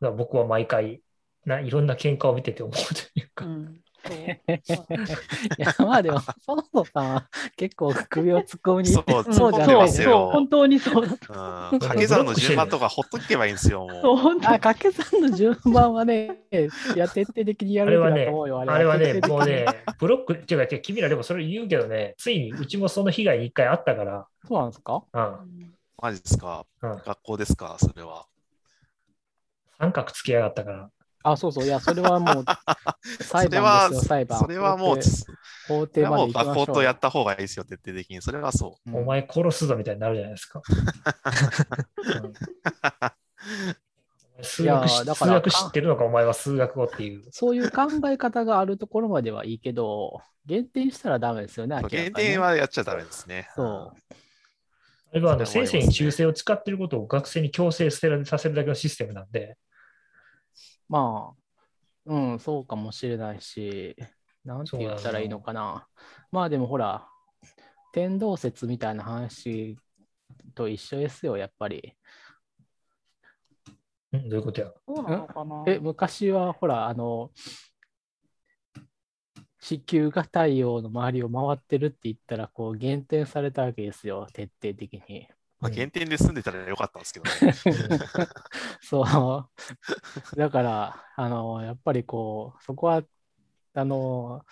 僕は毎回ないろんな喧嘩を見てて思うというか、うんいや、まあでも、ソンソさんは結構首を突っ込み。に、そう、うん。そうじゃないそうますよ。本当にそう。掛け算の順番とかほっとけばいいんですよ、掛け算の順番はね、いや、徹底的にやるべきだと思うよ。あれはね、もうね、ブロックっていうか、君らでもそれ言うけどね、ついにうちもその被害に一回あったから、そうなんですか？うん、マジですか？うん、学校ですか？それは。三角つけやがったから、あ、そうそう。いや、それはもう 裁それは判ですよ、裁判。それはもう、法廷そ法廷まで行きましょう。学校とやった方がいいですよ、徹底的に。それはそうんお前殺すぞみたいになるじゃないですか。うん数学しいやだから数学知ってるのか、お前は数学語っていう。そういう考え方があるところまではいいけど、減点したらダメですよね、減点はやっちゃダメですね。そあれはあのね生に忠誠を使っていることを学生に強制させるさせるだけのシステムなんで、まあ、うん、そうかもしれないし、なんて言ったらいいのかな。まあでもほら、天動説みたいな話と一緒ですよ、やっぱり。んどういうことや？そうなのかなえ、昔はほら、あの、地球が太陽の周りを回ってるって言ったら、こう、減点されたわけですよ、徹底的に。まあ、うん減点で済んでたらよかったんですけどね。そう。だから、あの、やっぱりこう、そこは、あの、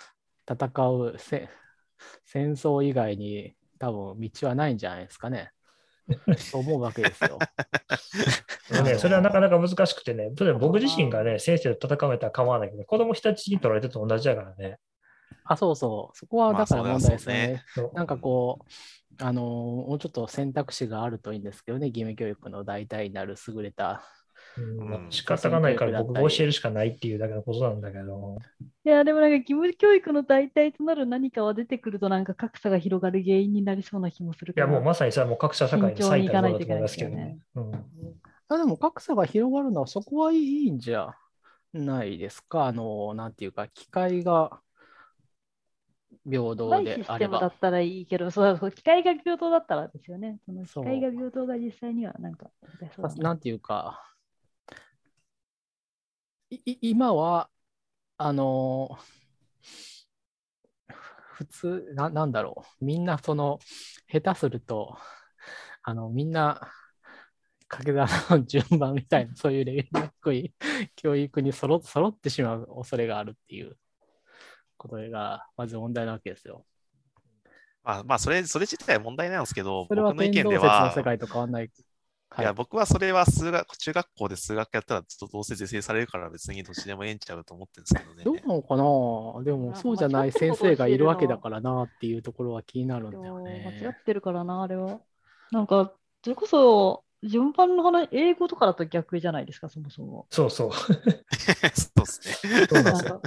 戦うせ戦争以外に多分道はないんじゃないですかね。と思うわけですよ。でね、それはなかなか難しくてね、例えば僕自身がね、先生と戦めたら構わないけど、子供人質に取られてると同じだからね。あ、そうそう。そこはだからまあ問題ですよね。そうだよそうなんかこう、あのもうちょっと選択肢があるといいんですけどね、義務教育の代替になる優れた。うん仕方がないから僕が教えるしかないっていうだけのことなんだけど、いや、でもなんか義務教育の代替となる何かは出てくるとなんか格差が広がる原因になりそうな気もするいや。もうまさにそれはもう各社社会の最たるものだと思いますけどね。うんあでも格差が広がるのはそこはいいんじゃないですか。あの、なんていうか、機会が平等であればシステムだっ。たらいいけど、そうそう機械が平等だったらですよね。その機械が平等が実際にはなんかななんていうか、いい今は、あの普通な、なんだろう、みんなその、下手すると、あの、みんな、掛け算の順番みたいな、そういうレベルの低い教育にそろ揃ってしまう恐れがあるっていうことが、まず問題なわけですよ。まあ、まあ、それ、それ自体は問題なんですけど、それは僕の意見では、世界と変わんない。はいいや、僕はそれは数学、中学校で数学やったら、どうせ是正されるから別にどっちでもええんちゃうと思ってるんですけどね。どうなのかな？でもまあそうじゃない先生がいるわけだからなっていうところは気になるんだよ間違ねっ。てるからな、あれは。なんか、それこそ、順番の話、英語とかだと逆じゃないですか、そもそも。そうそう。そうですね。そうなんですよ。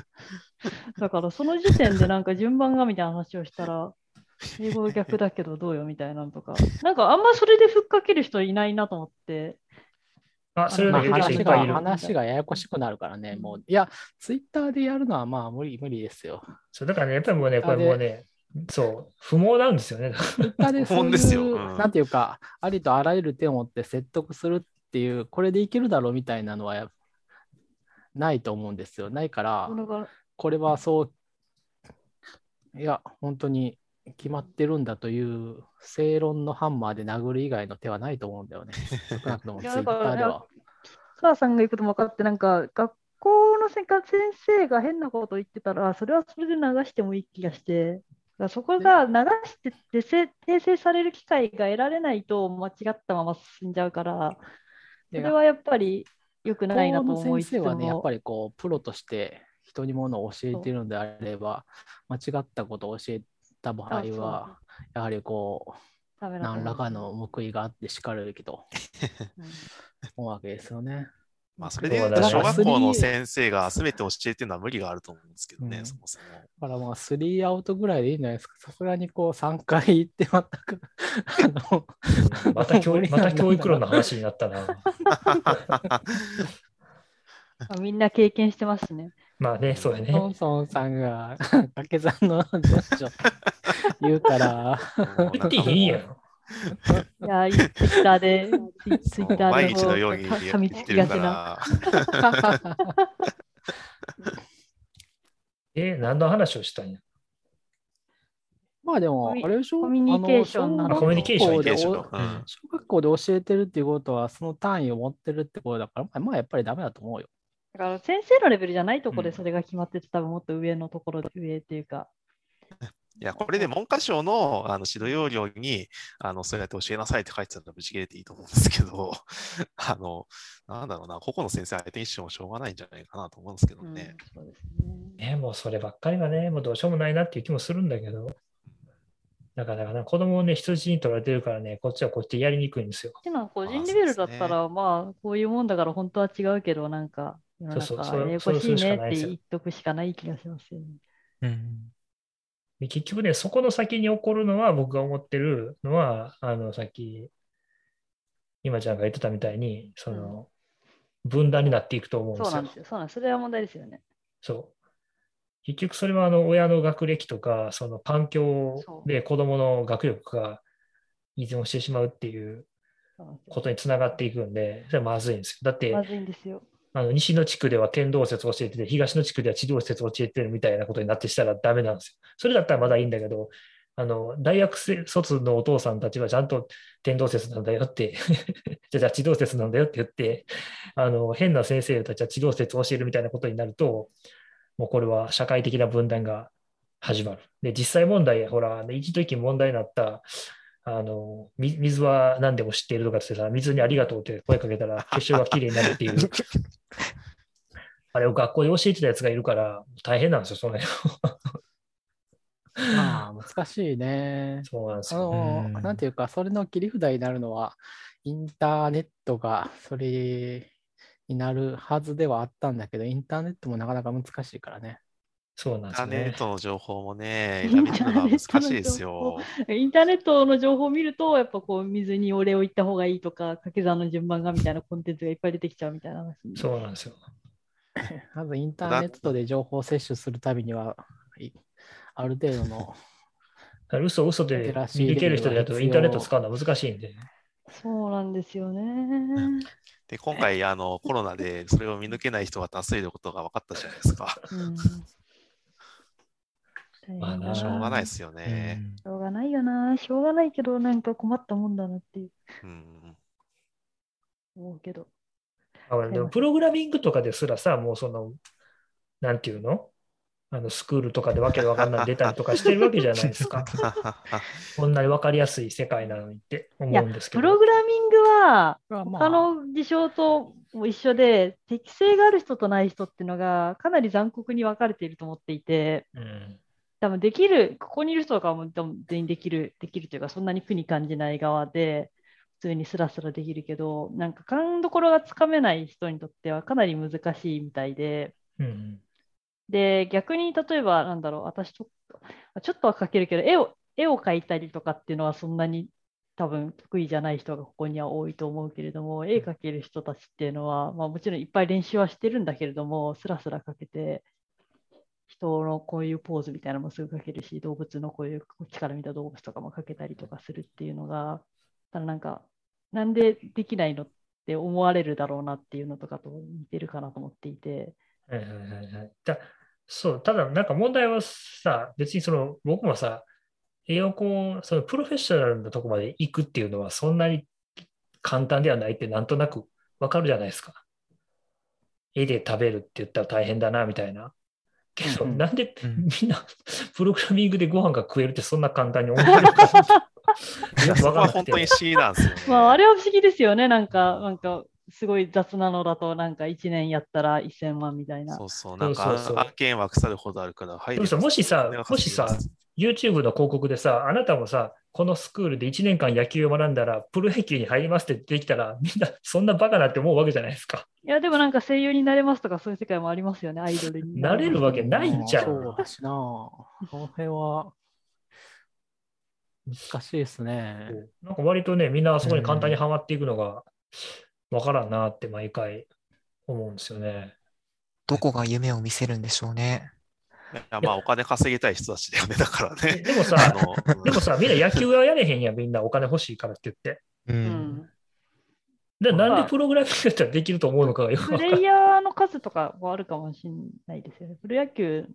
だから、その時点でなんか順番がみたいな話をしたら、英語逆だけどどうよみたいなのとか、なんかあんまそれでふっかける人いないなと思って、あ、それまあ、だけで話が。話がややこしくなるからね、もう、いや、ツイッターでやるのはまあ無理、無理ですよ。そうだからね、やっぱりもうね、これもうね、そう、不毛なんですよね。ツイッターでそう本ですよいう、うんなんていうか、ありとあらゆる手を持って説得するっていう、これでいけるだろうみたいなのはやないと思うんですよ。ないから、これはそう、いや、本当に決まってるんだという正論のハンマーで殴る以外の手はないと思うんだよね。少なくとも ツイッタいやだからーでは。母さんが言うことも分かって、なんか学校のせか先生が変なこと言ってたら、それはそれで流してもいい気がして、そこが流して訂正訂正される機会が得られないと間違ったまま進んじゃうから、そでれはやっぱり良くないなと思いつつ先生はね、やっもぱ、りこう、プロとして人にものを教えているのであれば、間違ったことを教えた場合あそうは、やはりこう、何らかの報いがあってしかるべきとうん思うわけですよね。まあ、それで言うと、小学校の先生が全て教えてるのは無理があると思うんですけどね、うんそもそも。だからまあ、スリーアウトぐらいでいいんじゃないですか。さすがにこう、3回行って全く、あの、うんまた教 また教育論の話になったな。あみんな経験してますね。まあね、そうやトね。ンソンさんが掛け算の上司を言うから、言っていいんやろ。いや、ツイッターで、ツイッターで毎日のようにこうや噛みつってるかきがちな。ら、え、何の話をしたんや？まあでもあれでしょ？コミュニケーションなあののコミュニケーション小学校でうん小学校で教えてるっていうことは、その単位を持ってるってことだから、まあやっぱりダメだと思うよ。だから先生のレベルじゃないところうんでそれが決まってて、多分もっと上のところで上っていうか、いや、これで文科省のあの指導要領に、あの、そうやって教えなさいって書いてたらぶち切れていいと思うんですけど、あの、なんだろうな、個々の先生相手にしてもしょうがないんじゃないかなと思うんですけどうんね。そうですね。ね、もうそればっかりがね、もうどうしようもないなっていう気もするんだけど、なかなかな、子供をね、人質に取られてるからね、こっちはこっちでやりにくいんですよ。っていうのは個人あレベルだったそうら、まあ、こういうもんだから本当は違うけど、なんか、世のそうそう中、そうややこしいねって言っとくしかない気がしますよね。うんで結局ね、そこの先に起こるのは、僕が思ってるのは、あの、さっき、今ちゃんが言ってたみたいに、その、分断になっていくと思うんですよそうなんで。すよ。そうなんです。それは問題ですよね。そう。結局それはあの親の学歴とか、その環境で子供の学力が依存してしまうっていうことにつながっていくんで、それはまずいんですよ。だって、まずいんですよ。あの西の地区では天動説を教えてて、東の地区では地動説を教えてるみたいなことになってしたらダメなんですよ。それだったらまだいいんだけど、あの大学卒のお父さんたちはちゃんと天動説なんだよって じゃあじゃあ地動説なんだよって言って、あの変な先生たちは地動説を教えるみたいなことになると、もうこれは社会的な分断が始まる。で、実際問題、ほら、一時期問題になった、あの、み水は何でも知っているとかってさ、水にありがとうって声かけたら 結晶がきれいになるっていう、あれを学校で教えてたやつがいるから、大変なんですよ、その辺。まあ、難しいね。あそうなんですよ。うんの、なんていうか、それの切り札になるのは、インターネットがそれになるはずではあったんだけど、インターネットもなかなか難しいからね。そうなんインですよねターネッ。トの情報もね、難しいですよ。インターネットの情報を見ると、やっぱこう、水にお礼を言った方がいいとか、掛け算の順番がみたいなコンテンツがいっぱい出てきちゃうみたいな話。そうなんですよ。まずインターネットで情報を摂取するたびには、いある程度の、だから嘘嘘でリテラシー見抜ける人だとレベルが必要インターネット使うのは難しいんで。そうなんですよね。で、今回、あの、コロナでそれを見抜けない人が多数いることが分かったじゃないですか。うん。まあしょうがないでなすよね。しょうがないよな。しょうがないけど、なんか困ったもんだなってうん。思うけど。あでもプログラミングとかですらさ、もうその、なんていうの？あのスクールとかでわけわかんない出たりとかしてるわけじゃないですか。こんなにわかりやすい世界なのにって思うんですけど。プログラミングは、まあ他の事象とも一緒で、適性がある人とない人っていうのがかなり残酷に分かれていると思っていて、うん多分できる、ここにいる人とかも多分全員できる、できるというか、そんなに苦に感じない側で、普通にスラスラできるけど、なんか勘どころがつかめない人にとってはかなり難しいみたいで、うんで、逆に例えば、なんだろう、私ちょっと、ちょっとは描けるけど、絵を、絵を描いたりとかっていうのはそんなに多分得意じゃない人がここには多いと思うけれども、絵描ける人たちっていうのは、まあ、もちろんいっぱい練習はしてるんだけれども、スラスラ描けて、人のこういうポーズみたいなのもすぐ描けるし、動物のこういうこっちから見た動物とかも描けたりとかするっていうのが、ただなんか、なんでできないのって思われるだろうなっていうのとかと似てるかなと思っていて、はいはいはいはいだそう、ただなんか問題はさ、別にその僕もさ、絵をこう、そのプロフェッショナルなとこまで行くっていうのはそんなに簡単ではないってなんとなくわかるじゃないですか。絵で食べるって言ったら大変だなみたいな。けど、なんでうんみんな プログラミングでご飯が食えるってそんな簡単に思えるのか そわからなくてこは本当に不思議なんですよね。まあ、あれは不思議ですよね。なんか、なんか、すごい雑なのだと、なんか1年やったら1000万みたいな。そうそう、なんかそうそうそう案件は腐るほどあるから入でもさもしさもしさ YouTube の広告でさ、あなたもさ、このスクールで1年間野球を学んだら、プロ野球に入りますってできたら、みんなそんなバカなって思うわけじゃないですか。いや、でもなんか声優になれますとか、そういう世界もありますよね、アイドルになれるわけないんじゃんそうだしな。この辺は難しいですね。なんか割とね、みんなあそこに簡単にはまっていくのがわからんなって毎回思うんですよね。どこが夢を見せるんでしょうね。いやまあ、お金稼ぎたい人たちだよね、だからね。でもさ、でもさ、みんな野球はやれへんやん、みんなお金欲しいからって言って。う。うんん。で、なんでプログラミングだったらできると思うのかがよくプレイヤーの数とかはあるかもしれないですよね。プロ野球、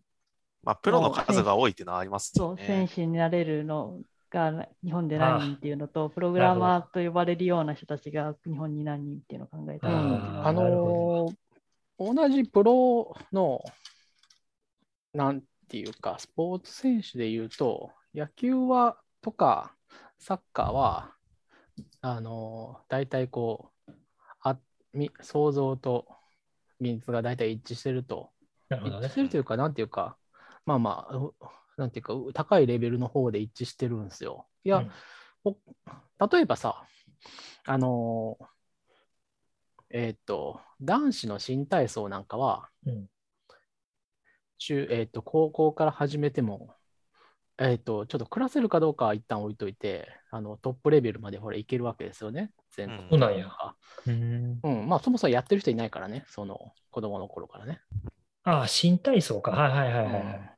まあ、プロの数が多いっていうのはありますそう、よね選。手になれるのが日本で何人っていうのと、プログラマーと呼ばれるような人たちが日本に何人っていうのを考えたら、あーあの同じプロの、なんていうか、スポーツ選手でいうと、野球はとかサッカーは、あの大体こう想像と現実が大体一致してると。一なるほどね致してるというか、なんていうか、まあまあ、うなんていうか、う高いレベルの方で一致してるんですよ。いや、お例えばさ、あのーえーっと、男子の新体操なんかは、うん中えーっと高校から始めても、えっ、と、ちょっと暮らせるかどうかは一旦置いといて、あのトップレベルまでほらいけるわけですよね。全国そうなんやうん。うん、まあそもそもやってる人いないからね、その子供の頃からね。ああ、新体操か。はいはいはいはい。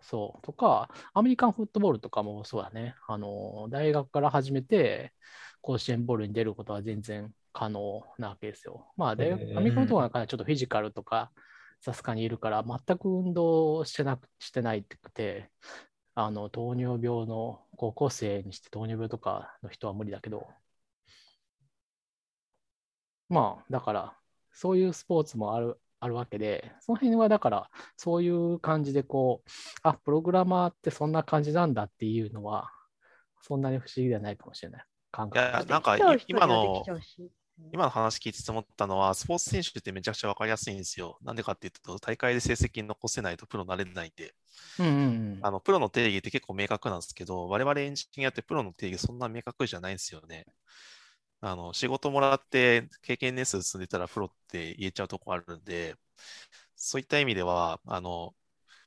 そう。とか、アメリカンフットボールとかもそうだね。あの、大学から始めて、甲子園ボールに出ることは全然可能なわけですよ。まあ、大学アメリカのところなんかはちょっとフィジカルとか、さすがにいるから、全く運動してなくしてないくて、あの、糖尿病の高校生にして糖尿病とかの人は無理だけど、まあ、だから、そういうスポーツもある、あるわけで、その辺はだから、そういう感じでこう、あ、プログラマーってそんな感じなんだっていうのは、そんなに不思議ではないかもしれない。感いや覚として。なんか今の今の話聞いてて思ったのは、スポーツ選手ってめちゃくちゃ分かりやすいんですよ。なんでかっていうと、大会で成績残せないとプロになれないんで、うんうんうん。あのプロの定義って結構明確なんですけど、我々エンジニアってプロの定義そんな明確じゃないんですよね。あの仕事もらって経験年数積んでたらプロって言えちゃうとこあるんで、そういった意味では、あの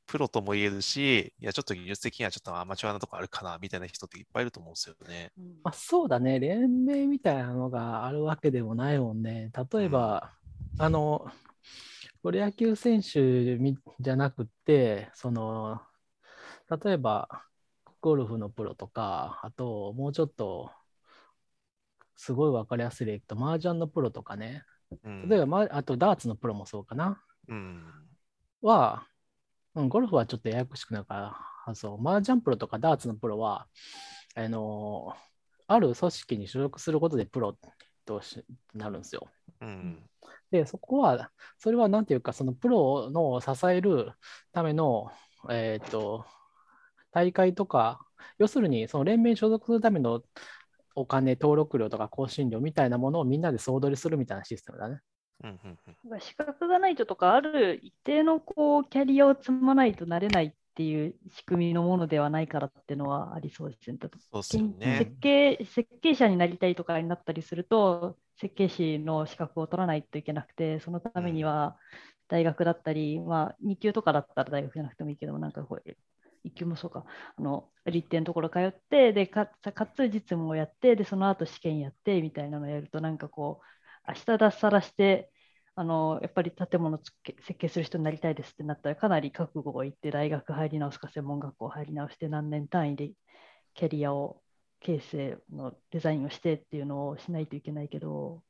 プロとも言えるし、いや、ちょっと技術的にはちょっとアマチュアなとこあるかなみたいな人っていっぱいいると思うんですよね。うんまあ、そうだね、連盟みたいなのがあるわけでもないもんね。例えば、あの、プロ野球選手みじゃなくて、その、例えば、ゴルフのプロとか、あと、もうちょっと、すごいわかりやすい例いくと、麻雀のプロとかね、うん。例えば、まあと、ダーツのプロもそうかな、うん。は、うん、ゴルフはちょっとややこしくなるから、そう、麻雀プロとかダーツのプロは、あのある組織に所属することでプロとしなるんですよ。うんで、そこは、それはなんていうか、そのプロの支えるための、えっ、と、大会とか、要するに、その連盟所属するためのお金、登録料とか更新料みたいなものをみんなで総取りするみたいなシステムだね。うんうんうん資格がないととか、ある一定のこうキャリアを積まないとなれないっていう仕組みのものではないからっていうのはありそうですね。すよね設。計設計者になりたいとかになったりすると、設計士の資格を取らないといけなくて、そのためには大学だったり、まあ、2級とかだったら大学じゃなくてもいいけど、なんかこう、1級もそうか、あの立点のところ通って、でかかつ実務をやって、でその後試験やってみたいなのをやると、なんかこう、明日脱サラして、あのやっぱり建物設計する人になりたいですってなったら、かなり覚悟をいって、大学入り直すか、専門学校入り直して、何年単位でキャリアを形成のデザインをしてっていうのをしないといけないけど、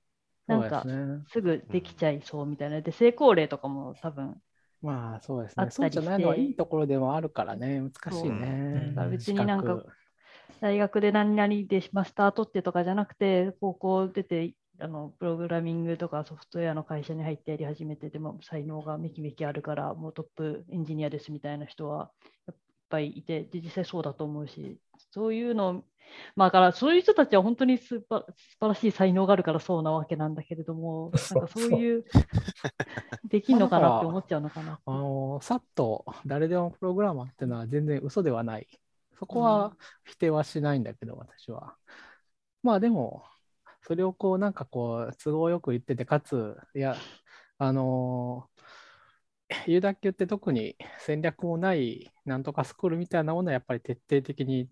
なんかすぐできちゃいそうみたいな。で、成功例とかも多分、まあそうですね。あったりそうじゃないのはいいところでもあるからね、難しいね。別になんか大学で何々でマスター取ってとかじゃなくて、高校出て、あのプログラミングとかソフトウェアの会社に入ってやり始めて、でも才能がめきめきあるから、もうトップエンジニアですみたいな人はやっぱりいて、で実際そうだと思うし、そういうのを、まあ、だからそういう人たちは本当にすば素晴らしい才能があるからそうなわけなんだけれども、なんかそういう、できんのかなって思っちゃうのかな。あのさっと誰でもプログラマーっていうのは全然嘘ではない。そこは否定はしないんだけど、私は。まあでも、それをこう、なんかこう、都合よく言ってて、かつ、いや、あのー、言うだけ言って特に戦略もないなんとかスクールみたいなものはやっぱり徹底的に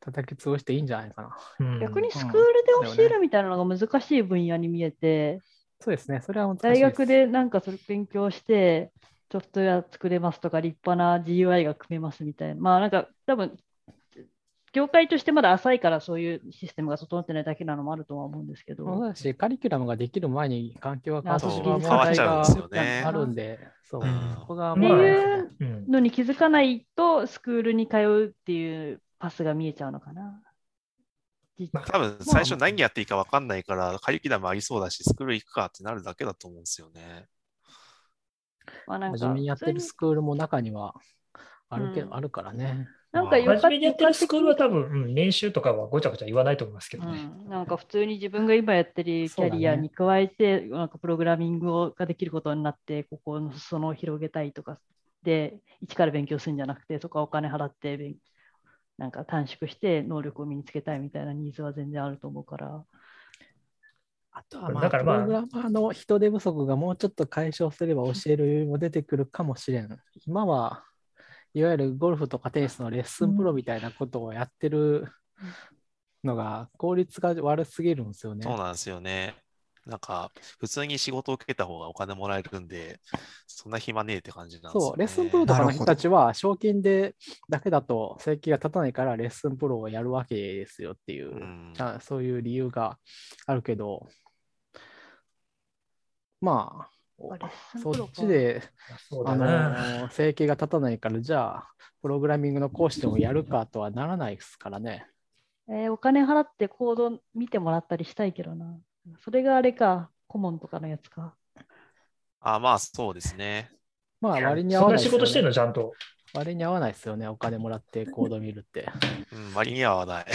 叩き潰していいんじゃないかな。うん逆にスクールで教えるみたいなのが難しい分野に見えて、そうですね、それは大学すでなんかそれ勉強して、ソフトウェア作れますとか、立派な GUI が組めますみたいな。まあなんか多分、業界としてまだ浅いからそういうシステムが整ってないだけなのもあるとは思うんですけど、そうだし、カリキュラムができる前に環境が変わって変わっちゃうんですよね。あるんで、そう、うん。そこがってまあ、いううん。のに気づかないと、スクールに通うっていうパスが見えちゃうのかな。多分最初何やっていいか分かん。ないから、カリキュラムありそうだし、スクール行くかってなるだけだと思うん。ですよね。まあなん。か真面目にやってるスクールも中にはあるけど、うんあるからね。なんか真面目にやってるスクールは多分、うん、年収とかはごちゃごちゃ言わないと思いますけどね。うん、なんか普通に自分が今やってるキャリアに加えて、なんかプログラミングをができることになって、ここの裾野を広げたいとかで、一から勉強するんじゃなくて、そこはお金払って勉、なんか短縮して能力を身につけたいみたいなニーズは全然あると思うから。あとはまあ、だからまあプログラマーの人手不足がもうちょっと解消すれば教える余裕も出てくるかもしれん。今はいわゆるゴルフとかテニスのレッスンプロみたいなことをやってるのが効率が悪すぎるんですよね。そうなんですよね。なんか、普通に仕事を受けた方がお金もらえるんで、そんな暇ねえって感じなんですよ、ね。そう、レッスンプロとかの人たちは、賞金でだけだと生計が立たないから、レッスンプロをやるわけですよっていう、うんあそういう理由があるけど、まあ、そっちで、そうあの生計が立たないから、じゃあ、プログラミングの講師でもやるかとはならないですからね。えーお金払ってコード見てもらったりしたいけどな。それがあれか、顧問とかのやつか。あ、まあそうですね。まあ、割に合そんなわないですよ仕事してんの、ね。ちゃんと。割に合わないですよね、お金もらってコード見るって。うん、割に合わない。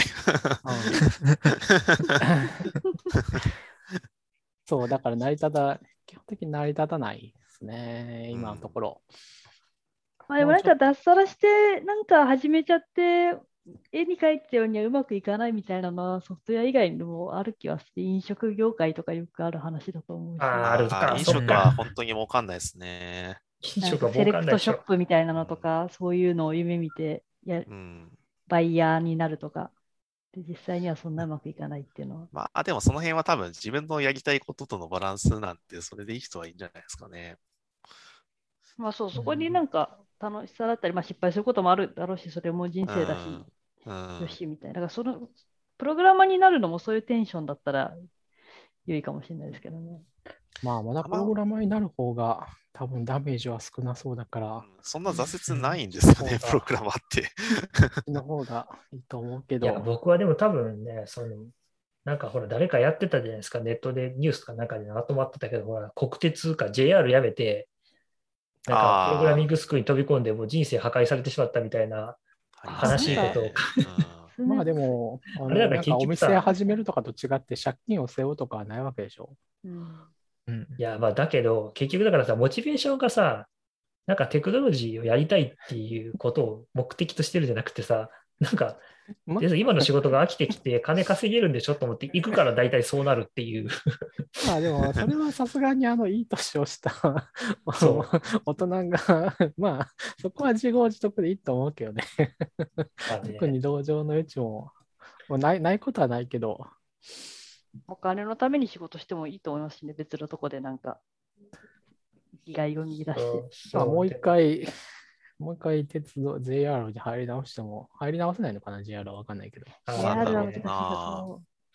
そう、だから成り立た、基本的に成り立たないですね、今のところ。まあ、でもなんか脱サラして、なんか始めちゃって、絵に描いたようにはうまくいかないみたいなのはソフトウェア以外にもある気はして、飲食業界とかよくある話だと思うし、あーあるか飲食は本当に儲かんないですね。飲食はかセレクト儲かんないでしょ。ショップみたいなのとか、そういうのを夢見てやうん。バイヤーになるとか、で実際にはそんなうまくいかないっていうのは。まあ、でもその辺は多分自分のやりたいこととのバランスなんて、それでいい人はいいんじゃないですかね。まあそう、そこになんか楽しさだったり、まあ失敗することもあるだろうし、それも人生だし、うん。よしみたいな。だからその、プログラマーになるのもそういうテンションだったら良いかもしれないですけどね。まあ、まだプログラマーになる方が多分ダメージは少なそうだから、そんな挫折ないんですよね、うんプログラマーって。の方がいいと思うけいや、ど、僕はでも多分ね、その、なんかほら、誰かやってたじゃないですか、ネットでニュースとかなんかでまとまってたけど、ほら、国鉄か JR やめて、なんかプログラミングスクールに飛び込んで、もう人生破壊されてしまったみたいな、悲しいことをうん。まあでも、あれだからなんかお結局さ店始めるとかと違って借金を背負うとかはないわけでしょ。うんうんいや、まあだけど、結局だからさ、モチベーションがさ、なんかテクノロジーをやりたいっていうことを目的としてるんじゃなくてさ、なんか、今の仕事が飽きてきて、金稼げるんでしょと思って行くから大体そうなるっていう。まあでも、それはさすがにあのいい年をした 大人が、まあ、そこは自業自得でいいと思うけどね。まあね 特に同情の余地ももうないないことはないけど、お金のために仕事してもいいと思いますしね、別のとこでなんか、生きがいを見出して。あ、もう一回、もう一回鉄道、JR に入り直しても、入り直せないのかな、JR はわかんないけど。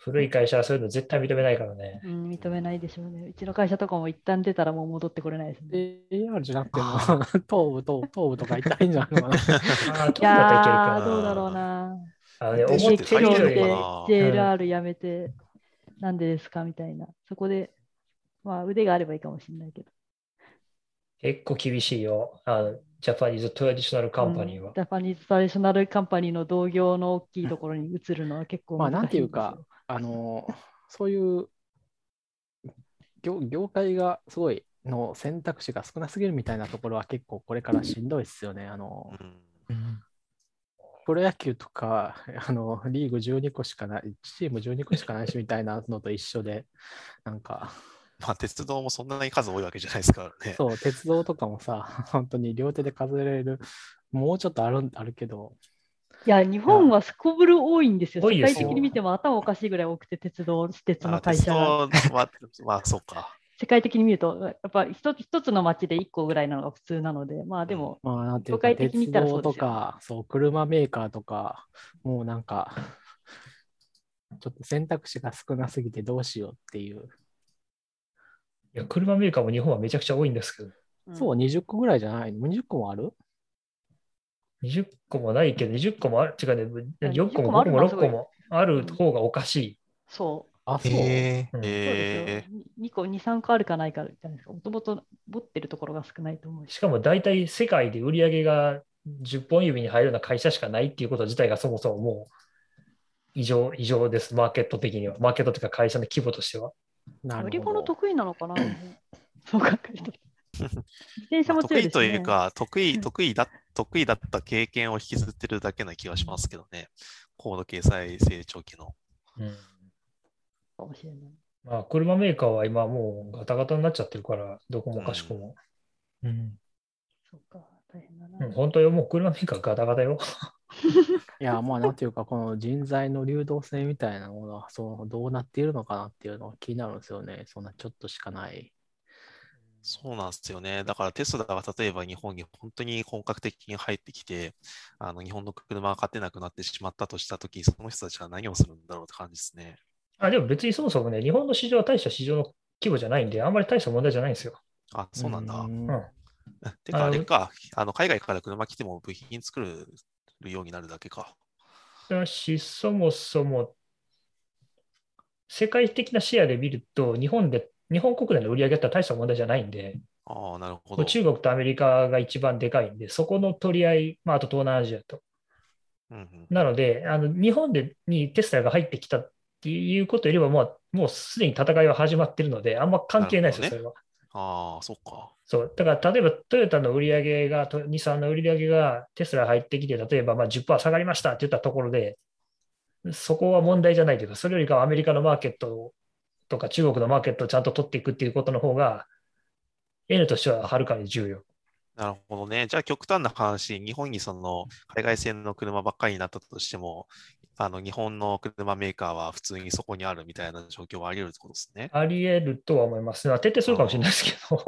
古い会社はそういうの絶対認めないからね。う。うん、認めないでしょうね。うちの会社とかも一旦出たらもう戻ってこれないですね。JR じゃなくても、東部、東部、東部とか行ったらいいんじゃないのかな。ああ、いやー、か。どうだろうな。あのね、で思ってるよりかな JLR 辞めて、なんでですか？みたいな。そこで、まあ腕があればいいかもしれないけど。結構厳しいよ。あのジャパニーズトラディショナルカンパニーはうんジ。ャパニーズトラディショナルカンパニーの同業の大きいところに移るのは結構まあ、なん難しいんですよていうか、あの、そういう業業界がすごいの選択肢が少なすぎるみたいなところは結構これからしんどいですよね。あの、うんうんプロ野球とか、あの、リーグ12個しかない、チーム12個しかないしみたいなのと一緒で、なんか、まあ、鉄道もそんなに数多いわけじゃないですからね。そう、鉄道とかもさ、本当に両手で数えられる、もうちょっとあるあるけど、いや、日本はすこぶる多いんですよ。世界的に見ても頭おかしいぐらい多くて、鉄道、私鉄の会社が。道は、まあ、そうか。世界的に見ると、やっぱ一つ一つの街で1個ぐらいなのが普通なので、まあでも、まあ、なんていう的に鉄見たらそうですよ道とか、そう、車メーカーとか、もうなんか、ちょっと選択肢が少なすぎてどうしようっていう。いや車メーカーも日本はめちゃくちゃ多いんですけど、うんそう、20個ぐらいじゃないの ?20 個もある？20個もないけど、20個もある、違うね、4個20個も5個ももあるのは6個もある方がおかしい。そう。あ、そう。へうんそうですえよ。2個、2、3個あるかないかじゃないですか。もともと持ってるところが少ないと思うし。しかも大体世界で売り上げが10本指に入るような会社しかないっていうこと自体がそもそももう異常、異常です、マーケット的には。マーケットというか会社の規模としては。な乗りるほど。物得意なのかな？そう考えると。自転車まあ得意も強いですよね。というか、得意、うん得意だ、得意だった経験を引きずってるだけな気がしますけどね。高度経済成長期の。かもしれない。まあ、車メーカーは今もうガタガタになっちゃってるから、どこもかしこも。うんそうか。大変だな。うん、本当よ、もう車メーカーガタガタよ。いや、まあ、なんていうか、この人材の流動性みたいなものは、そのどうなっているのかなっていうのが気になるんですよね。そんなちょっとしかない。そうなんですよね。だからテスラが例えば日本に本当に本格的に入ってきて、あの日本の車が勝てなくなってしまったとしたとき、その人たちは何をするんだろうって感じですね。あでも別にそもそもね、日本の市場は大した市場の規模じゃないんで、あんまり大した問題じゃないんですよ。あ、そうなんだ。んうん。てか、あれか、あの海外から車来ても部品作るようになるだけか。だし、そもそも、世界的なシェアで見ると、日本で、日本国内の売り上げって大した問題じゃないんで、ああ、なるほど。中国とアメリカが一番でかいんで、そこの取り合い、まあ、あと東南アジアと。うんうんなので、あの日本でにテスラが入ってきたいうことよりは、もうもうすでに戦いは始まってるので、あんま関係ないですよ、なるそれは。ああ、そっか。そう。だから、例えばトヨタの売り上げが、と日産の売り上げがテスラ入ってきて、例えばまあ10%下がりましたって言ったところで、そこは問題じゃないというか、それよりかはアメリカのマーケットとか中国のマーケットをちゃんと取っていくっていうことの方が、N としてははるかに重要。なるほどね。じゃあ、極端な話、日本にその海外製の車ばっかりになったとしても、あの日本の車メーカーは普通にそこにあるみたいな状況はあり得るってことですね。あり得るとは思います。まあ 徹底するかもしれないですけど、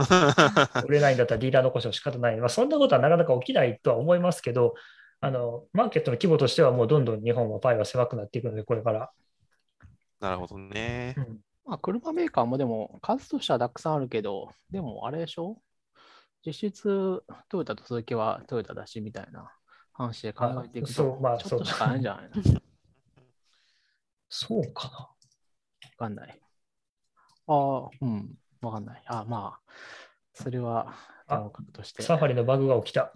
売れないんだったらディーラー残しても仕方ない。まあ、そんなことはなかなか起きないとは思いますけど、あのマーケットの規模としてはもうどんどん日本はパイは狭くなっていくので、これから。なるほどねう。んまあ、車メーカーもでも、数としてはたくさんあるけど、でもあれでしょ？実質、トヨタと鈴木はトヨタだしみたいな話で考えていくあそとうまあ、ちょっとしかないんじゃないの？わそうかな。かんない。ああ、うん、わかんない。ああ、まあ、それは。サファリのバグが起きた。